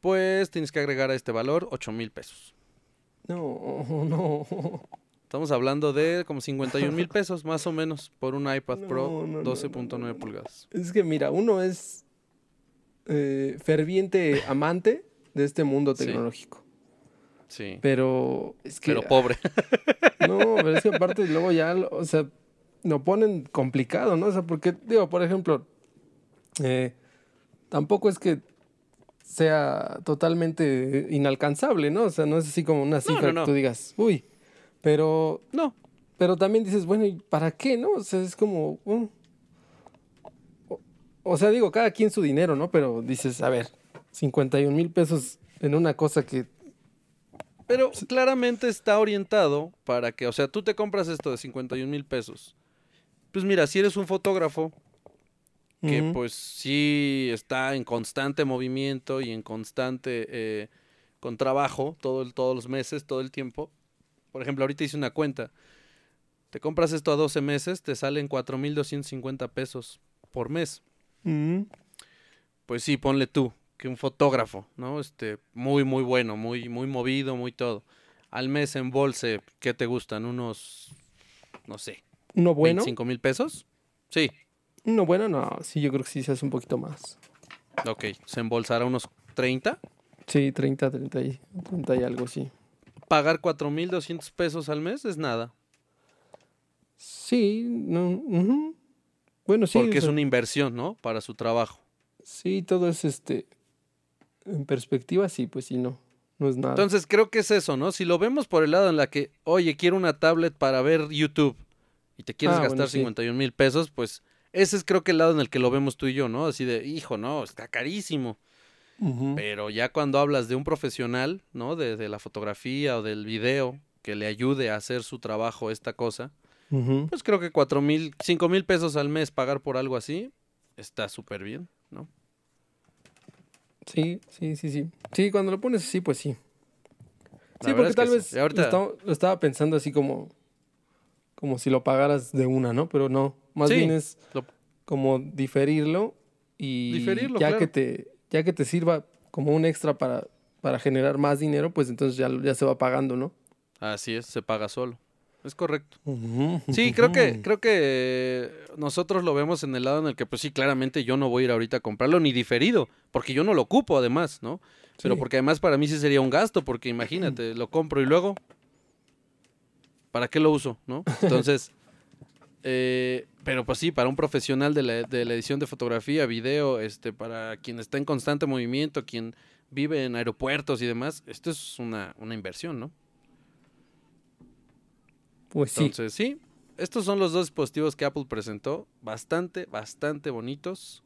pues tienes que agregar a este valor 8.000 pesos. No, no. Estamos hablando de como 51 mil pesos más o menos por un iPad Pro No, no, no, 12.9 no, no. pulgadas. Es que mira, uno es eh, ferviente amante de este mundo tecnológico. Sí. Pero es que. Pero pobre. No, pero es que aparte luego ya, o sea, lo ponen complicado, ¿no? O sea, porque, digo, por ejemplo, eh, tampoco es que sea totalmente inalcanzable, ¿no? O sea, no es así como una cifra no, no. que tú digas, uy, pero, No, pero también dices, bueno, ¿y para qué, no? O sea, es como. O, sea, digo, cada quien su dinero, ¿no? Pero dices, a ver, 51 mil pesos en una cosa que, pero claramente está orientado para que, o sea, tú te compras esto de 51 mil pesos. Pues mira, si eres un fotógrafo que pues sí está en constante movimiento y en constante eh, con trabajo todo el- todos los meses, todo el tiempo. Por ejemplo, ahorita hice una cuenta. Te compras esto a 12 meses, te salen 4.250 pesos por mes. Mm, Pues sí, ponle tú, que un fotógrafo, ¿no? Este, muy, muy bueno, muy, muy movido, muy todo. Al mes en bolse, ¿qué te gustan? Unos, no sé, uno bueno. 25 mil pesos. Sí, No, bueno, no, sí, yo creo que sí se hace un poquito más. ok, se embolsará unos 30. Sí, 30, 30 y, 30 y algo, sí. Pagar 4.200 pesos al mes es nada, Sí, no. Bueno, sí. porque o es una inversión, ¿no? Para su trabajo. Sí, todo es este. En perspectiva, sí, pues sí, no. No es nada. Entonces creo que es eso, ¿no? Si lo vemos por el lado en la que, oye, quiero una tablet para ver YouTube y te quieres Ah, gastar sí. 51 mil pesos, pues ese es creo que el lado en el que lo vemos tú y yo, ¿no? Así de, hijo, no, está carísimo. Pero ya cuando hablas de un profesional, ¿no? De, de la fotografía o del video que le ayude a hacer su trabajo esta cosa, Pues creo que cuatro mil, cinco mil pesos al mes pagar por algo así está súper bien, ¿no? Sí, sí, sí, sí. Sí, cuando lo pones así, pues sí. La Sí, porque es que tal sí. vez ahorita- lo, estaba, lo estaba pensando así como. Como si lo pagaras de una, ¿no? Pero no. Más Sí, bien es lo- como diferirlo y Diferirlo, ya claro. que te ya que te sirva como un extra para, para generar más dinero, pues entonces ya, ya se va pagando, ¿no? Así es, se paga solo. Es correcto. Sí, creo que, creo que nosotros lo vemos en el lado en el que, pues sí, claramente yo no voy a ir ahorita a comprarlo ni diferido, porque yo no lo ocupo además, ¿no? Pero porque además para mí sí sería un gasto, porque imagínate, lo compro y luego, ¿para qué lo uso, no? Entonces, Eh, pero pues sí, para un profesional de la, de la edición de fotografía, video, este, para quien está en constante movimiento, quien vive en aeropuertos y demás, esto es una, una inversión, ¿no? Pues sí. Entonces, sí, estos son los dos dispositivos que Apple presentó, bastante, bastante bonitos.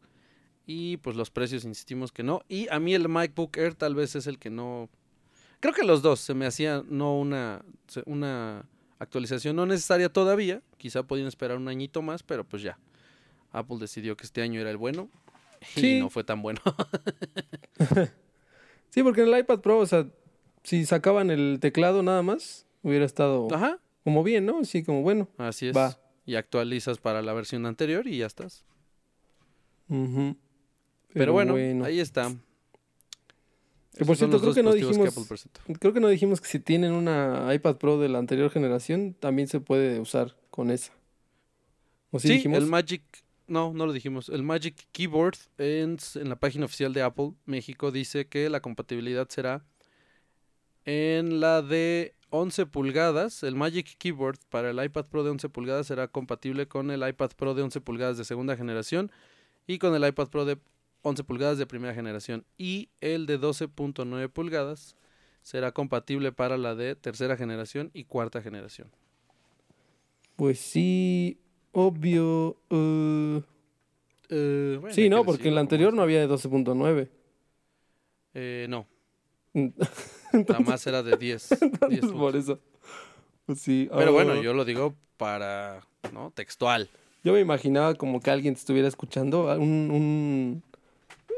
Y pues los precios insistimos que no. Y a mí el MacBook Air tal vez es el que no... Creo que los dos se me hacía no una, una actualización no necesaria todavía. Quizá podían esperar un añito más, pero pues ya. Apple decidió que este año era el bueno. Y Sí. no fue tan bueno. Sí, porque en el iPad Pro, o sea, si sacaban el teclado nada más, hubiera estado Ajá, como bien, ¿no? Sí, como bueno. así es. Va. Y actualizas para la versión anterior y ya estás. Ujú. Pero, bueno, ahí está. Que por cierto, creo que no dijimos- presentó. Creo que no dijimos que si tienen una iPad Pro de la anterior generación, también se puede usar con esa. ¿O sí, Sí, dijimos? el Magic, no, no lo dijimos. El Magic Keyboard en, en la página oficial de Apple México dice que la compatibilidad será en la de 11 pulgadas. El Magic Keyboard para el iPad Pro de 11 pulgadas será compatible con el iPad Pro de 11 pulgadas de segunda generación y con el iPad Pro de 11 pulgadas de primera generación. Y el de 12.9 pulgadas será compatible para la de tercera generación y cuarta generación. Pues sí, obvio. eh, Eh, bueno, sí, ¿no? que Porque en la anterior no había de 12.9. Eh, no. Entonces, Nada más era de 10. 10 por eso. Pues sí. Pero bueno, ah, yo lo digo para, ¿no? Textual. Yo me imaginaba como que alguien te estuviera escuchando, a- un, un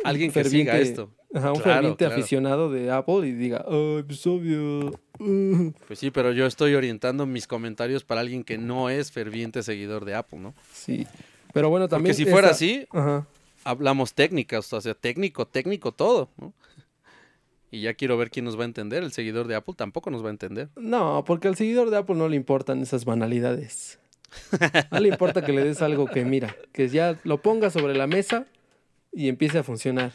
Alguien que siga ferviente- esto. ajá, un Claro, ferviente claro. aficionado de Apple y diga, ay, pues obvio. uh". Pues sí, pero yo estoy orientando mis comentarios para alguien que no es ferviente seguidor de Apple, ¿no? Sí. Pero bueno, Porque también. si fuera esa- así, Ajá. hablamos técnicas, o sea, técnico, técnico, todo, ¿no? Y ya quiero ver quién nos va a entender. El seguidor de Apple tampoco nos va a entender. No, porque al seguidor de Apple no le importan esas banalidades. No le importa que le des algo que mira, que ya lo ponga sobre la mesa y empiece a funcionar.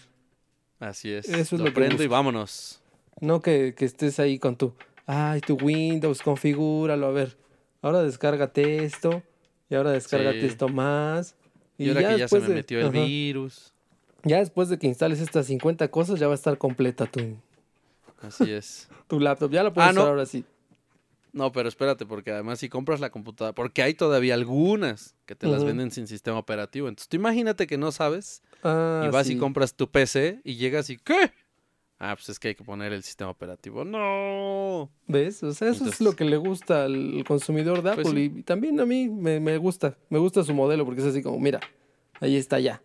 Así es. Eso es lo lo que prendo y vámonos. No que, que estés ahí con tu, ay, tu Windows, configúralo, a ver, ahora descárgate esto y ahora descárgate Sí. esto más. Y, ahora que ya se me de- metió el ajá, virus. Ya después de que instales estas 50 cosas ya va a estar completa tu, Así es. tu laptop. Ya la puedes Ah, no. usar ahora sí. No, pero espérate, porque además si compras la computadora, porque hay todavía algunas que te las venden sin sistema operativo. Entonces tú imagínate que no sabes Ah, y vas y compras tu PC y llegas y ¿qué? Ah, pues es que hay que poner el sistema operativo. No. ¿Ves? O sea, eso es lo que le gusta al consumidor de Apple. Pues sí. Y también a mí me, me gusta. Me gusta su modelo porque es así como, mira, ahí está ya.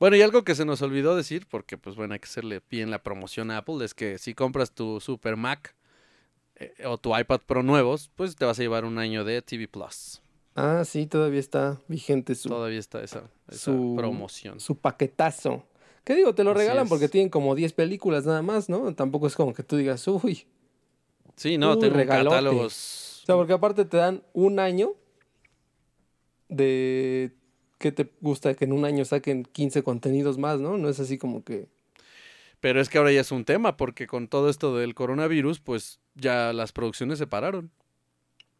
Bueno, y algo que se nos olvidó decir, porque pues bueno, hay que hacerle bien la promoción a Apple, es que si compras tu Super Mac eh, o tu iPad Pro nuevos, pues te vas a llevar un año de TV Plus. Ah, sí, todavía está vigente su, Todavía está esa, esa su- promoción. su paquetazo. ¿Qué digo? Te lo Así regalan porque tienen como 10 películas nada más, ¿no? Tampoco es como que tú digas, uy. Sí, no, Uy, tengo regalote. catálogos. O sea, porque aparte te dan un año de... ¿Qué te gusta? Que en un año saquen 15 contenidos más, ¿no? No es así como que... Pero es que ahora ya es un tema, porque con todo esto del coronavirus, pues ya las producciones se pararon.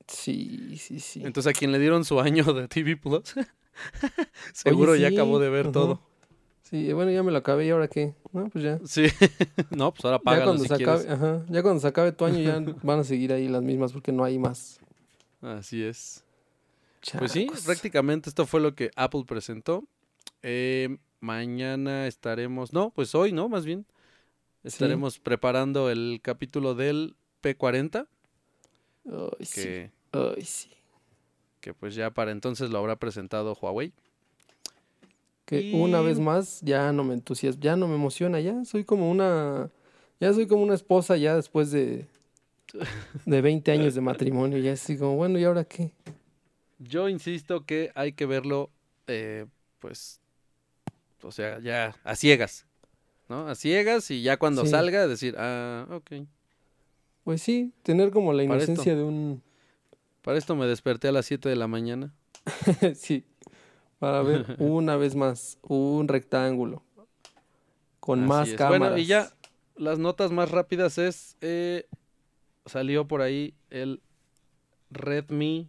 Sí, sí, sí. Entonces a quien le dieron su año de TV Plus, seguro ya sí, acabó de ver ajá. todo. Sí, bueno, ya me lo acabé y ahora qué. No, pues ya. Sí, no, pues ahora Ya págalo cuando, si se quieres. acabe, ajá, ya cuando se acabe tu año ya van a seguir ahí las mismas porque no hay más. Así es. Pues sí, prácticamente esto fue lo que Apple presentó. Eh, mañana estaremos, no, pues hoy, ¿no? Más bien. Estaremos preparando el capítulo del P40, Ay, sí. que, Ay, sí. que pues ya para entonces lo habrá presentado Huawei. Que una vez más ya no me entusiasma, ya no me emociona, ya soy como una, ya soy como una esposa ya después de, de 20 años de matrimonio, ya así como, bueno, ¿y ahora qué? Yo insisto que hay que verlo, eh, pues, o sea, ya a ciegas, ¿no? A ciegas y ya cuando Sí. salga decir, ah, ok. Pues sí, tener como la inocencia de un, Para esto me desperté a las 7 de la mañana. sí, para ver una vez más un rectángulo con Así más es. cámaras. Bueno, y ya las notas más rápidas es, eh, salió por ahí el Redmi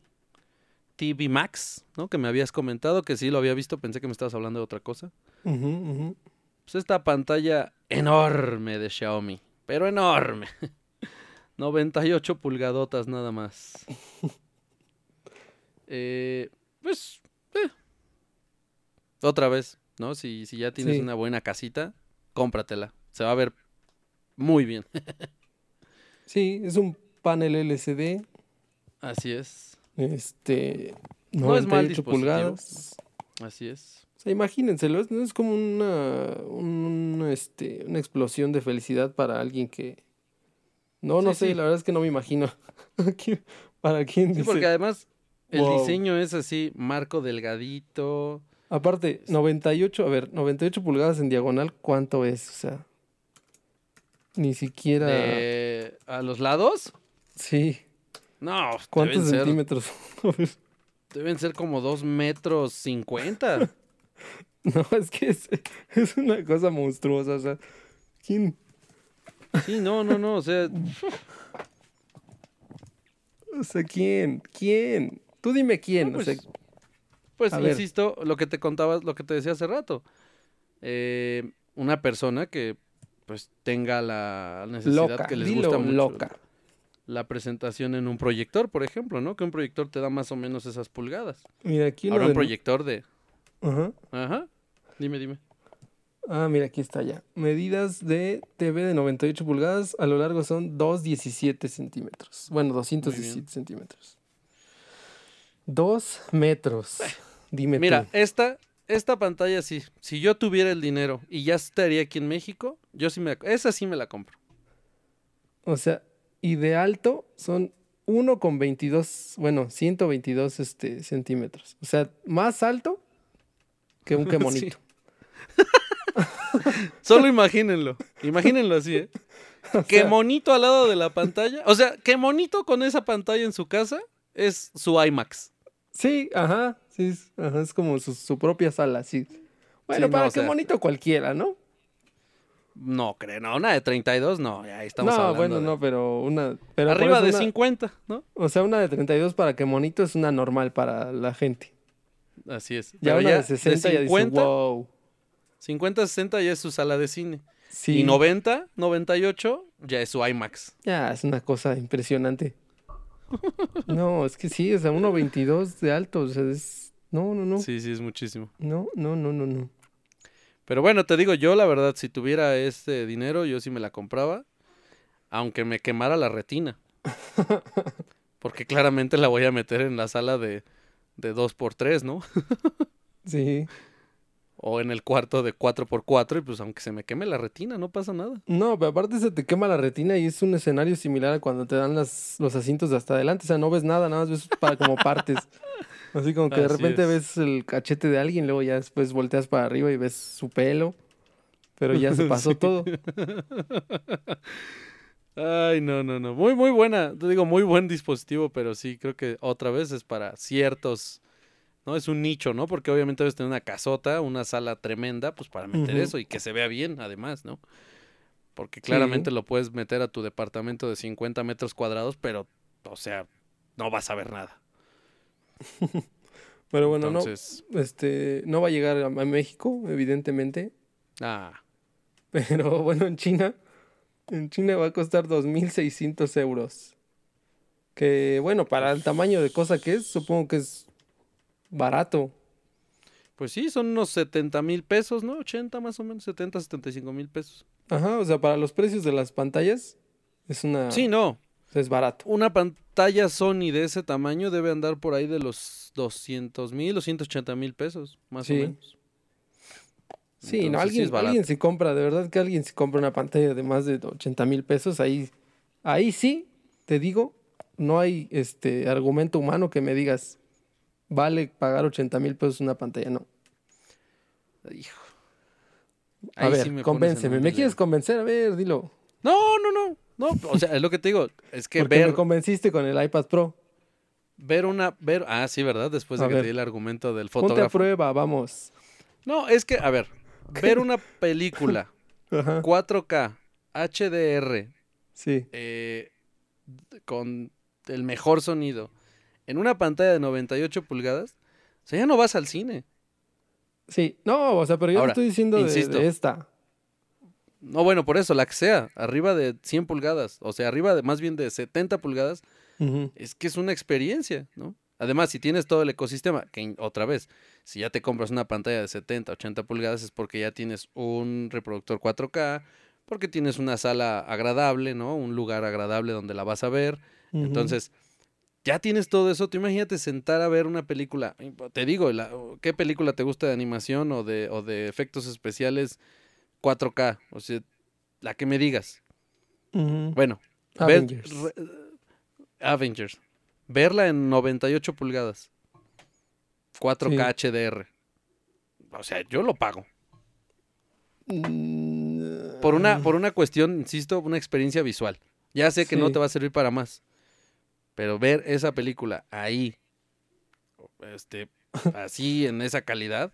TV Max, ¿no? Que me habías comentado, que sí lo había visto, pensé que me estabas hablando de otra cosa. Pues esta pantalla enorme de Xiaomi, pero enorme. 98 pulgadotas nada más. Eh, pues, eh. otra vez, ¿no? Si, si ya tienes Sí. una buena casita, cómpratela. Se va a ver muy bien. Sí, es un panel LCD, Así es, este, No es mal 98 pulgadas. así es. O sea, imagínenselo, es, es como una, un- este, una explosión de felicidad para alguien que... No, no Sí, sé, sí. la verdad es que no me imagino. ¿Quién- ¿Para quién Sí, dice? porque además el Wow. diseño es así, marco delgadito. Aparte, 98, a ver, 98 pulgadas en diagonal, ¿cuánto es? O sea, ni siquiera... de- ¿A los lados? Sí, No, ¿cuántos deben ser, centímetros? A ver, deben ser como dos metros cincuenta. no, es que es, es una cosa monstruosa, o sea, ¿quién? Sí, no, no, no, o sea, O sea, ¿quién? ¿Quién? Tú dime quién, No, o sea, pues, pues ver. insisto, lo que te contaba, lo que te decía hace rato. Eh, una persona que pues tenga la necesidad loca, que les dilo, gusta mucho loca. La presentación en un proyector, por ejemplo, ¿no? Que un proyector te da más o menos esas pulgadas. Mira, aquí Ahora un de- proyector de... Ajá. Ajá. Dime, dime. Ah, mira, aquí está ya. Medidas de TV de 98 pulgadas, a lo largo son 217 centímetros. Bueno, 217 centímetros. 2 metros. Dime Mira, tú. esta, esta pantalla sí. Si yo tuviera el dinero y ya estaría aquí en México, yo sí me... Esa sí me la compro. O sea, y de alto son 1,22, bueno, 122 este, centímetros. O sea, más alto que un que Sí. monito. Solo imagínenlo. Imagínenlo así, ¿eh? Que monito al lado de la pantalla. O sea, que monito con esa pantalla en su casa es su IMAX. Sí, ajá, sí, ajá, es como su, su propia sala, sí. Bueno, no, para o que sea, monito cualquiera, ¿no? No, creo, no, una de 32, no, ya ahí estamos no, hablando. bueno, de- no, pero una... Pero Arriba de una- 50, ¿no? O sea, una de 32 para que monito es una normal para la gente. Así es. Ya Pero una ya de 60 de ya dice, 50, wow. 50, 60 ya es su sala de cine. Sí, Y 90, 98 ya es su IMAX. ya es una cosa impresionante. No, es que sí, o sea, 1.22 de alto, o sea, es... No, no, no, Sí, sí, es muchísimo. no, no, no, no, no. Pero bueno, te digo, yo la verdad, si tuviera este dinero, yo sí me la compraba, aunque me quemara la retina. Porque claramente la voy a meter en la sala de, de 2x3, ¿no? Sí. O en el cuarto de 4x4, y pues aunque se me queme la retina, no pasa nada. No, pero aparte se te quema la retina y es un escenario similar a cuando te dan las, los asientos de hasta adelante. O sea, no ves nada, nada más ves para como partes. Así como que de repente es. ves el cachete de alguien, luego ya después volteas para arriba y ves su pelo. Pero ya se pasó Sí. todo. Ay, no, no, no. Muy, muy buena. Te digo, muy buen dispositivo, pero sí, creo que otra vez es para ciertos. ¿No? Es un nicho, ¿no? Porque obviamente debes tener una casota, una sala tremenda, pues para meter eso y que se vea bien, además, ¿no? Porque Sí. claramente lo puedes meter a tu departamento de 50 metros cuadrados, pero, o sea, no vas a ver nada. Pero bueno, Entonces, no, este, no va a llegar a, a México, evidentemente. ah, Pero bueno, en China, en China va a costar 2.600 euros. Que bueno, para el tamaño de cosa que es, supongo que es barato. pues sí, son unos 70 mil pesos, ¿no? 80 más o menos, 70, 75 mil pesos. Ajá, o sea, para los precios de las pantallas es una Sí, no. Es barato. Una pantalla Sony de ese tamaño debe andar por ahí de los 200 mil o 180 mil pesos, más Sí. o menos. Sí, Entonces, no, sí alguien, es barato. alguien si compra, de verdad que alguien si compra una pantalla de más de 80 mil pesos, ahí, ahí sí, te digo, no hay este argumento humano que me digas, vale pagar 80 mil pesos una pantalla, no. Hijo. A ver, sí me convénceme, ¿me quieres convencer? A ver, dilo. No, no, no. No, o sea, es lo que te digo. Es que Porque ver, me convenciste con el iPad Pro. ver una. ver Ah, sí, ¿verdad? Después de A que ver. te di el argumento del Ponte a fotógrafo. prueba, vamos. No, es que, a ver, ver una película Ajá, 4K, HDR, sí. eh, con el mejor sonido, en una pantalla de 98 pulgadas, o sea, ya no vas al cine. Sí, no, o sea, pero yo no Ahora, estoy diciendo de esta. No, bueno, por eso, la que sea, arriba de 100 pulgadas, o sea, arriba de más bien de 70 pulgadas, es que es una experiencia, ¿no? Además, si tienes todo el ecosistema, que otra vez, si ya te compras una pantalla de 70, 80 pulgadas es porque ya tienes un reproductor 4K, porque tienes una sala agradable, ¿no? Un lugar agradable donde la vas a ver. Entonces, ya tienes todo eso. Tú imagínate sentar a ver una película. Te digo, la- ¿qué película te gusta de animación o de, o de efectos especiales 4K? O sea, la que me digas. Bueno, ver- Avengers. re- Avengers. Verla en 98 pulgadas. 4K HDR. O sea, yo lo pago. Mm, Por una, por una cuestión, insisto, una experiencia visual. Ya sé que no te va a servir para más. Pero ver esa película ahí, este, así, en esa calidad,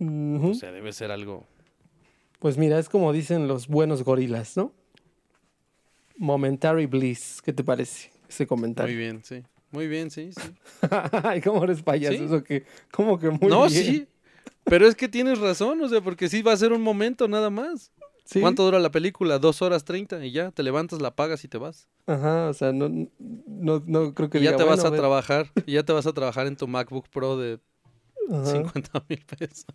o sea, debe ser algo. Pues mira, es como dicen los buenos gorilas, ¿no? Momentary bliss. ¿Qué te parece ese Muy comentario? bien, sí. Muy bien, sí, sí. Ay, ¿cómo eres payaso? Sí. Eso que, ¿Cómo que muy no, bien? sí. Pero es que tienes razón, o sea, porque sí va a ser un momento nada más. Sí. ¿Cuánto dura la película? Dos horas treinta y ya, te levantas, la pagas y te vas. Ajá, o sea, no, no, no creo que Y ya te vas a ver, trabajar, y ya te vas a trabajar en tu MacBook Pro de ajá, 50 mil pesos.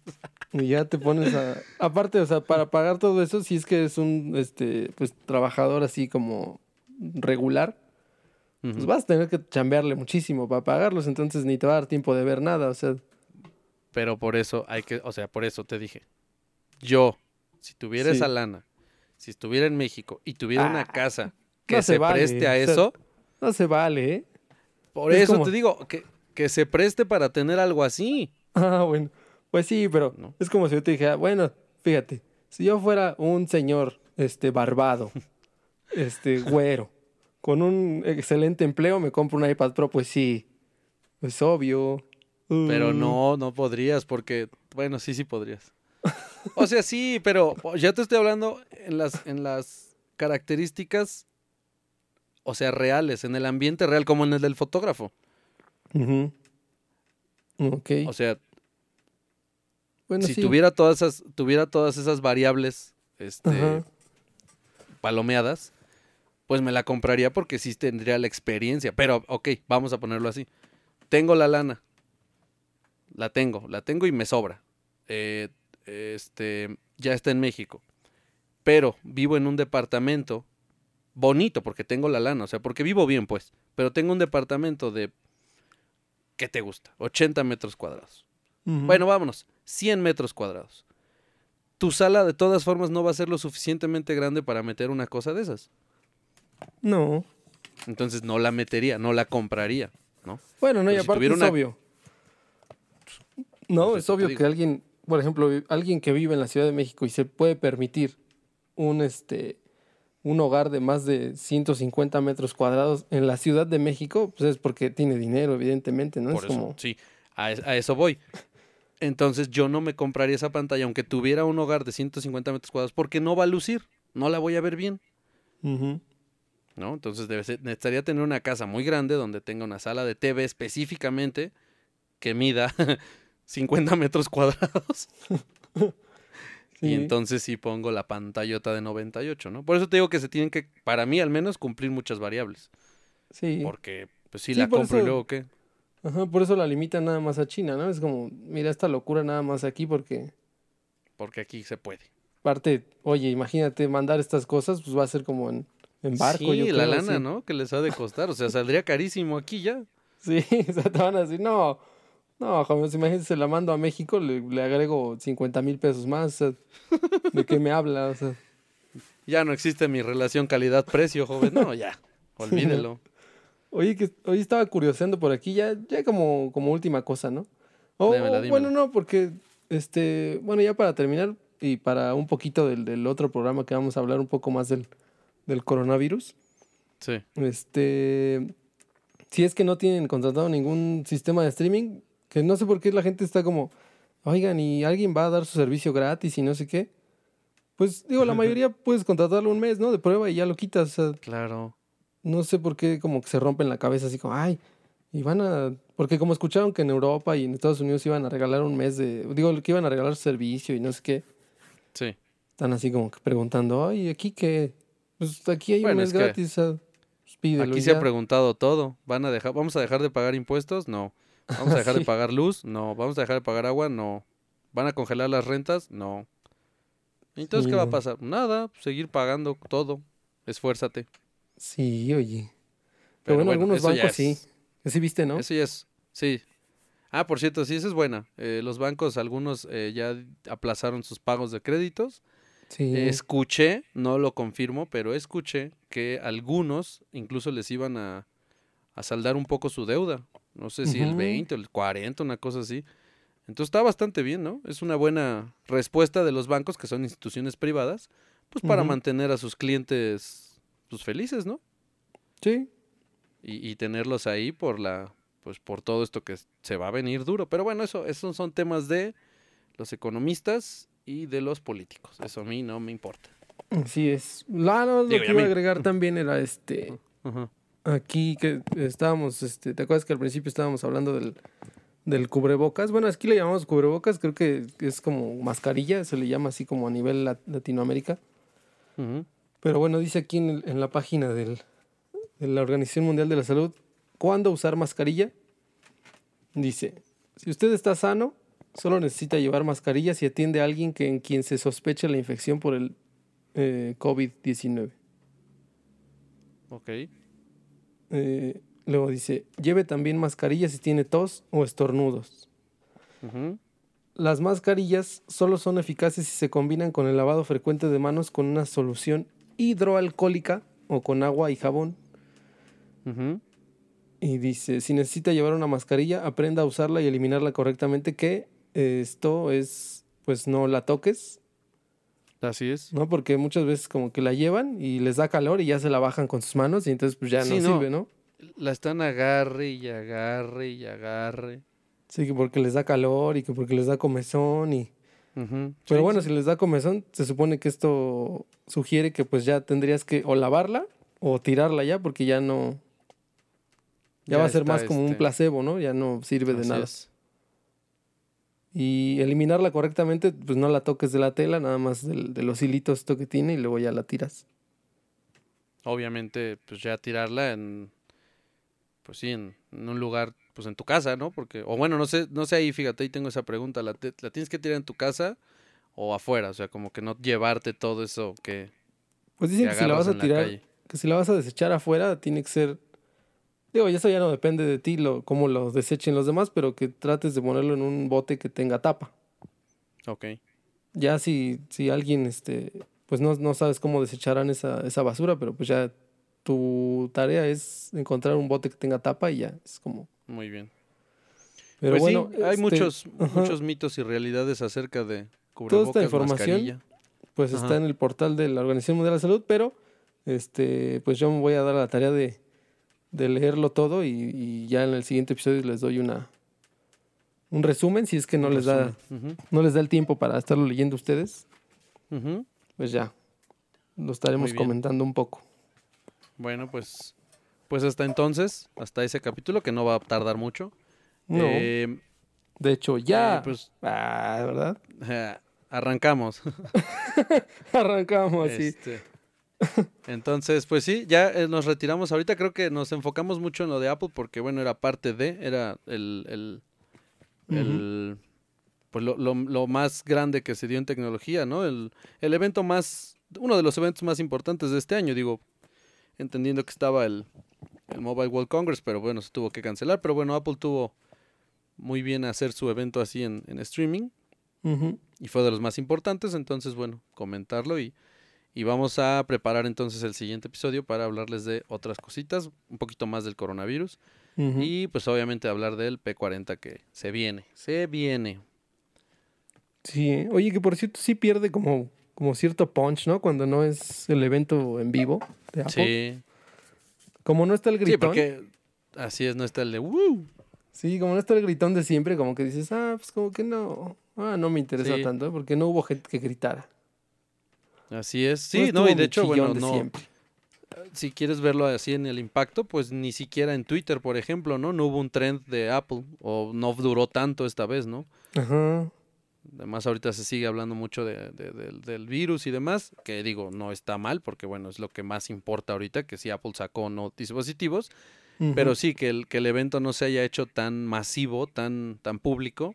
Y ya te pones a... Aparte, o sea, para pagar todo eso, si es que es un, este, pues, trabajador así como regular, pues vas a tener que chambearle muchísimo para pagarlos, entonces ni te va a dar tiempo de ver nada, o sea... Pero por eso hay que, o sea, por eso te dije. Yo, si tuviera Sí. esa lana, si estuviera en México y tuviera una Ah, casa que no se, se vale, preste a o sea, eso, No se vale, ¿eh? por es eso como- te digo, que, que se preste para tener algo así. Ah, bueno. Pues sí, pero No. es como si yo te dijera, bueno, fíjate, si yo fuera un señor, este, barbado, este, güero, con un excelente empleo, me compro un iPad Pro, pues sí, es obvio. Pero Mm, no, no podrías, porque, bueno, sí, sí podrías. O sea, sí, pero ya te estoy hablando en las, en las características, o sea, reales, en el ambiente real, como en el del fotógrafo. ujú. Ok. O sea, bueno, si sí. tuviera todas esas, tuviera todas esas variables, este, Ajá. palomeadas, pues me la compraría porque sí tendría la experiencia. Pero, ok, vamos a ponerlo así. Tengo la lana. La tengo, la tengo y me sobra. Eh, este, ya está en México. Pero vivo en un departamento bonito porque tengo la lana, o sea, porque vivo bien, pues. Pero tengo un departamento de, ¿qué te gusta? 80 metros cuadrados. Bueno, vámonos, 100 metros cuadrados. Tu sala de todas formas no va a ser lo suficientemente grande para meter una cosa de esas. No. Entonces no la metería, no la compraría, ¿no? Bueno, no, y Pero si aparte es una- obvio. No, Pues es obvio que alguien, por ejemplo, alguien que vive en la Ciudad de México y se puede permitir un este un hogar de más de 150 metros cuadrados en la Ciudad de México, pues es porque tiene dinero, evidentemente, ¿no? Por es eso, como, sí, a, es- a eso voy. Entonces yo no me compraría esa pantalla aunque tuviera un hogar de 150 metros cuadrados porque no va a lucir, no la voy a ver bien. ¿no? Entonces debe ser- necesitaría tener una casa muy grande donde tenga una sala de TV específicamente que mida 50 metros cuadrados. Y entonces sí pongo la pantallota de 98, ¿no? Por eso te digo que se tienen que, para mí al menos, cumplir muchas variables. Sí. Porque, pues si Sí, la compro y luego qué. Ajá, por eso la limitan nada más a China, ¿no? Es como, mira esta locura nada más aquí porque Porque aquí se puede. aparte, oye, imagínate mandar estas cosas, pues va a ser como en, en barco, sí, yo la creo, lana. ¿no? Que les ha de costar. O sea, saldría carísimo aquí ya. Sí, o sea, te van a decir, no, no, jóvenes, imagínate, se la mando a México, le, le agrego 50 mil pesos más, o sea, ¿de qué me habla? O sea, Ya no existe mi relación calidad-precio, joven. No, ya. Olvídelo. oye, que hoy estaba curioseando por aquí, ya, ya como, como última cosa, ¿no? O, Dímela, dímela. bueno, no, porque, este, bueno, ya para terminar y para un poquito del, del otro programa que vamos a hablar un poco más del, del coronavirus, Sí. este, si es que no tienen contratado ningún sistema de streaming, que no sé por qué la gente está como, oigan, y alguien va a dar su servicio gratis y no sé qué. Pues digo, la mayoría puedes contratarlo un mes, ¿no? De prueba y ya lo quitas. O sea, Claro. no sé por qué como que se rompen la cabeza así como, ay, Y van a, porque como escucharon que en Europa y en Estados Unidos iban a regalar un mes de, digo, que iban a regalar servicio y no sé qué, Sí. están así como que preguntando, ay, aquí que, pues aquí hay Bueno, un mes gratis, ah, pues pídelo Aquí se ha ya". preguntado todo. ¿Van a dejar, ¿Vamos a dejar de pagar impuestos? No. ¿Vamos a dejar Sí. de pagar luz? No. ¿Vamos a dejar de pagar agua? No. ¿Van a congelar las rentas? No. Entonces, Sí, ¿qué va a pasar? Nada, seguir pagando todo. Esfuérzate. Sí, oye. Pero, Pero bueno, bueno, algunos bancos sí. es- Sí viste, ¿no? Eso ya es. Sí. Ah, por cierto, sí, esa es buena. Eh, los bancos, algunos eh, ya aplazaron sus pagos de créditos. Sí. Escuché, no lo confirmo, pero escuché que algunos incluso les iban a, a saldar un poco su deuda. No sé si el Ujú. 20 o el 40, una cosa así. Entonces está bastante bien, ¿no? Es una buena respuesta de los bancos, que son instituciones privadas, pues para mantener a sus clientes pues, felices, ¿no? Sí. Y, y tenerlos ahí por la pues por todo esto que se va a venir duro. Pero bueno, eso esos son temas de los economistas y de los políticos. Eso a mí no me importa. Así es. Lo Digo, que iba a mí. agregar también era este. Ajá. Aquí que estábamos, este, ¿te acuerdas que al principio estábamos hablando del, del cubrebocas? Bueno, aquí le llamamos cubrebocas, creo que es como mascarilla, se le llama así como a nivel lat- Latinoamérica. Pero bueno, dice aquí en, el- en la página del, de la Organización Mundial de la Salud, ¿cuándo usar mascarilla? Dice, si usted está sano, solo necesita llevar mascarilla si atiende a alguien que, en quien se sospecha la infección por el eh, COVID-19. Ok. Eh, luego dice, lleve también mascarilla si tiene tos o estornudos. Las mascarillas solo son eficaces si se combinan con el lavado frecuente de manos con una solución hidroalcohólica o con agua y jabón. Y dice, si necesita llevar una mascarilla, aprenda a usarla y eliminarla correctamente, que eh, esto es, pues no la toques, Así es. ¿no? Porque muchas veces como que la llevan y les da calor y ya se la bajan con sus manos y entonces pues ya Sí, no, no. sirve, ¿no? La están agarre y agarre y agarre. Sí, que porque les da calor y que porque les da comezón y... Pero Sí, bueno, sí. si les da comezón, se supone que esto sugiere que pues ya tendrías que o lavarla o tirarla ya porque ya no... Ya, va a ser más como un este, placebo, ¿no? Ya no sirve de nada. es. Y eliminarla correctamente, pues no la toques de la tela, nada más de los hilitos esto que tiene y luego ya la tiras. Obviamente, pues ya tirarla en, pues sí, en, en un lugar, pues en tu casa, ¿no? Porque, o bueno, no sé, no sé ahí, fíjate, ahí tengo esa pregunta, ¿la, te- la tienes que tirar en tu casa o afuera? O sea, como que no llevarte todo eso que, Pues que dicen que si la vas a tirar, que si la vas a desechar afuera, tiene que ser... Digo, y eso ya no depende de ti, lo, cómo lo desechen los demás, pero que trates de ponerlo en un bote que tenga tapa. Ok, Ya si, si alguien, este, pues no, no sabes cómo desecharán esa, esa basura, pero pues ya tu tarea es encontrar un bote que tenga tapa y ya, es como... muy bien. Pero pues bueno, sí, hay este, muchos, ajá. muchos mitos y realidades acerca de Toda cubrebocas, esta información mascarilla. pues Ajá. está en el portal de la Organización Mundial de la Salud, pero este, pues yo me voy a dar la tarea de, de leerlo todo y, y ya en el siguiente episodio les doy una un resumen, si es que no Un les da, no les da el tiempo para estarlo leyendo ustedes, pues ya lo estaremos comentando un poco. Bueno, pues, pues hasta entonces, hasta ese capítulo que no va a tardar mucho. No, Eh, de hecho, ya. eh, pues ah, ¿verdad? arrancamos. Arrancamos así. Este, entonces, pues sí, ya eh, nos retiramos. Ahorita creo que nos enfocamos mucho en lo de Apple porque, bueno, era parte de, era el, el, el- pues lo, lo- lo más grande que se dio en tecnología, ¿no? El, el evento más, uno de los eventos más importantes de este año, digo, entendiendo que estaba el, el Mobile World Congress, pero bueno, se tuvo que cancelar. Pero bueno, Apple tuvo muy bien hacer su evento así en, en streaming y fue de los más importantes, entonces bueno, comentarlo y, y vamos a preparar entonces el siguiente episodio para hablarles de otras cositas, un poquito más del coronavirus y pues obviamente hablar del P40 que se viene, se viene. Sí, oye, que por cierto sí pierde como, como cierto punch, ¿no? Cuando no es el evento en vivo de Apple. Sí, Como no está el sí, gritón. porque así es, no está el de "Woo". Sí, como no está el gritón de siempre, como que dices, ah, pues como que no, ah, no me interesa Sí. tanto, ¿eh? porque no hubo gente que gritara. Así es, sí, no, y de hecho, bueno, de no, siempre. si quieres verlo así en el impacto, pues ni siquiera en Twitter, por ejemplo, ¿no? No hubo un trend de Apple o no duró tanto esta vez, ¿no? Ajá. Además, ahorita se sigue hablando mucho de, de- del- del virus y demás, que digo, no está mal, porque bueno, es lo que más importa ahorita, que si Apple sacó o no dispositivos, pero sí que el, que el evento no se haya hecho tan masivo, tan, tan público,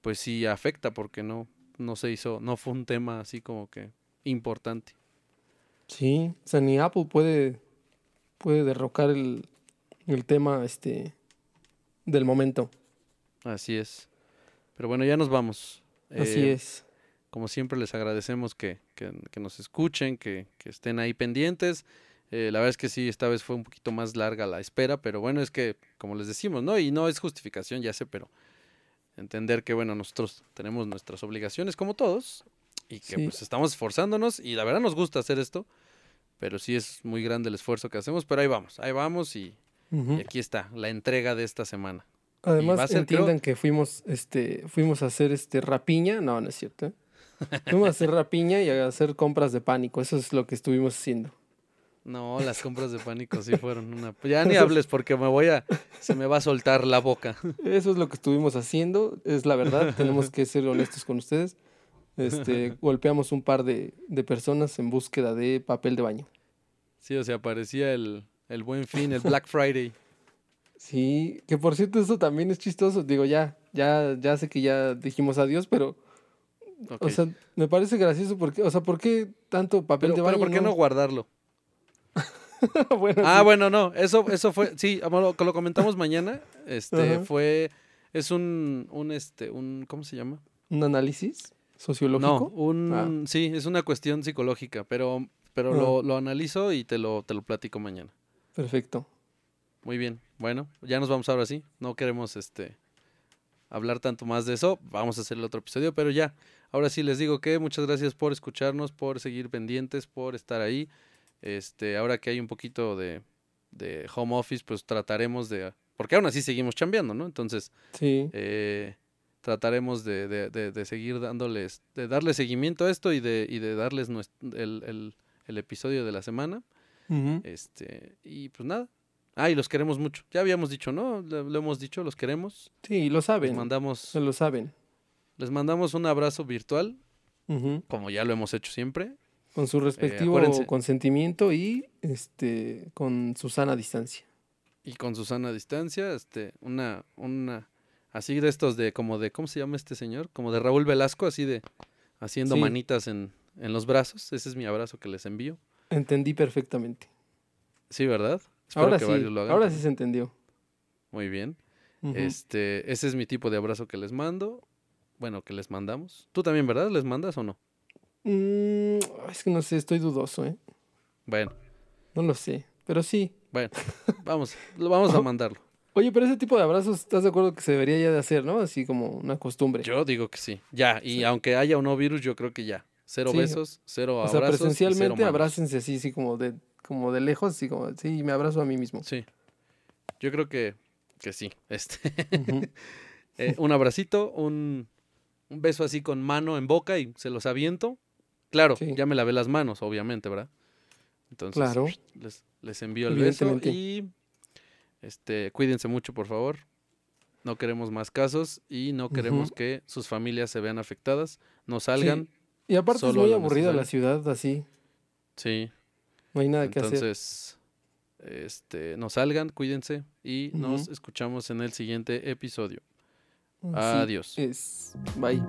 pues sí afecta, porque no, no se hizo, no fue un tema así como que importante. Sí, o sea, ni Apple puede, puede derrocar el, el tema este del momento. Así es. Pero bueno, ya nos vamos. Así Eh, es. Como siempre, les agradecemos que, que- que nos escuchen, que, que estén ahí pendientes. Eh, la verdad es que sí, esta vez fue un poquito más larga la espera, pero bueno, es que, como les decimos, ¿no? Y no es justificación, ya sé, pero entender que, bueno, nosotros tenemos nuestras obligaciones como todos y que Sí. pues estamos esforzándonos y la verdad nos gusta hacer esto, pero sí es muy grande el esfuerzo que hacemos, pero ahí vamos, ahí vamos y, aquí está, la entrega de esta semana. Además, ser, creo- entiendan que fuimos, este, fuimos a hacer este rapiña. No, no es cierto. ¿eh? Fuimos a hacer rapiña y a hacer compras de pánico. Eso es lo que estuvimos haciendo. No, las compras de pánico sí fueron una... Ya ni hables porque me voy a... Se me va a soltar la boca. Eso es lo que estuvimos haciendo. Es la verdad. Tenemos que ser honestos con ustedes. Este, golpeamos un par de, de personas en búsqueda de papel de baño. Sí, o sea, parecía el, el buen fin, el Black Friday. Sí, que por cierto, eso también es chistoso. Digo, ya, ya, ya sé que ya dijimos adiós, pero, Ok. o sea, me parece gracioso porque, o sea, ¿por qué tanto papel pero, de pero baño? ¿por qué no guardarlo? bueno, Ah, sí. bueno, no, eso, eso fue, sí, ah, bueno, lo comentamos mañana, este, fue, es un, un, este, un, ¿cómo se llama? ¿Un análisis No, sociológico? un, sí, es una cuestión psicológica, pero, pero Ah. lo, lo analizo y te lo, te lo platico mañana. Perfecto. Muy bien, bueno, ya nos vamos ahora sí, no queremos, este, hablar tanto más de eso, vamos a hacer el otro episodio, pero ya, ahora sí les digo que muchas gracias por escucharnos, por seguir pendientes, por estar ahí, este, ahora que hay un poquito de, de home office, pues trataremos de, porque aún así seguimos chambeando, ¿no? Entonces, Sí. eh, trataremos de, de- de- de seguir dándoles, de darle seguimiento a esto y de, y de darles el, el- el episodio de la semana. Este, y pues nada. Ah, y los queremos mucho. Ya habíamos dicho, ¿no? Lo, lo hemos dicho, los queremos. Sí, lo Les saben. mandamos, Se lo saben. les mandamos un abrazo virtual, como ya lo hemos hecho siempre. Con su respectivo acuérdense. consentimiento y este con su sana distancia. Y con Susana a distancia, este, una, una, así de estos de, como de, ¿cómo se llama este señor? Como de Raúl Velasco, así de, haciendo Sí. manitas en, en los brazos. Ese es mi abrazo que les envío. Entendí perfectamente. Sí, ¿verdad? Espero Ahora que sí, varios lo hagan. ahora sí se entendió. Muy bien. Este, ese es mi tipo de abrazo que les mando. Bueno, que les mandamos. Tú también, ¿verdad? ¿Les mandas o no? Mm, es que no sé, estoy dudoso, ¿eh? Bueno, No lo sé, pero sí. bueno. vamos, lo vamos a mandarlo. Oye, pero ese tipo de abrazos, ¿estás de acuerdo que se debería ya de hacer, no? Así como una costumbre. Yo digo que sí. Ya, y aunque haya o no virus, yo creo que ya. Cero Sí. besos, cero o sea, abrazos. y cero presencialmente manos. abrácense así, así como de, como de lejos, así como, sí, me abrazo a mí mismo. Sí. Yo creo que, que sí. Este, eh, un abracito, un, un beso así con mano en boca y se los aviento. Claro, Sí. ya me lavé las manos, obviamente, ¿verdad? Entonces, Claro. les, les envío el beso y este, cuídense mucho, por favor. No queremos más casos y no queremos que sus familias se vean afectadas. No salgan. Y aparte es muy aburrida la ciudad así. Sí. No hay nada que hacer. Entonces, este, no salgan, cuídense y nos escuchamos en el siguiente episodio. Así Adiós. Es. Bye.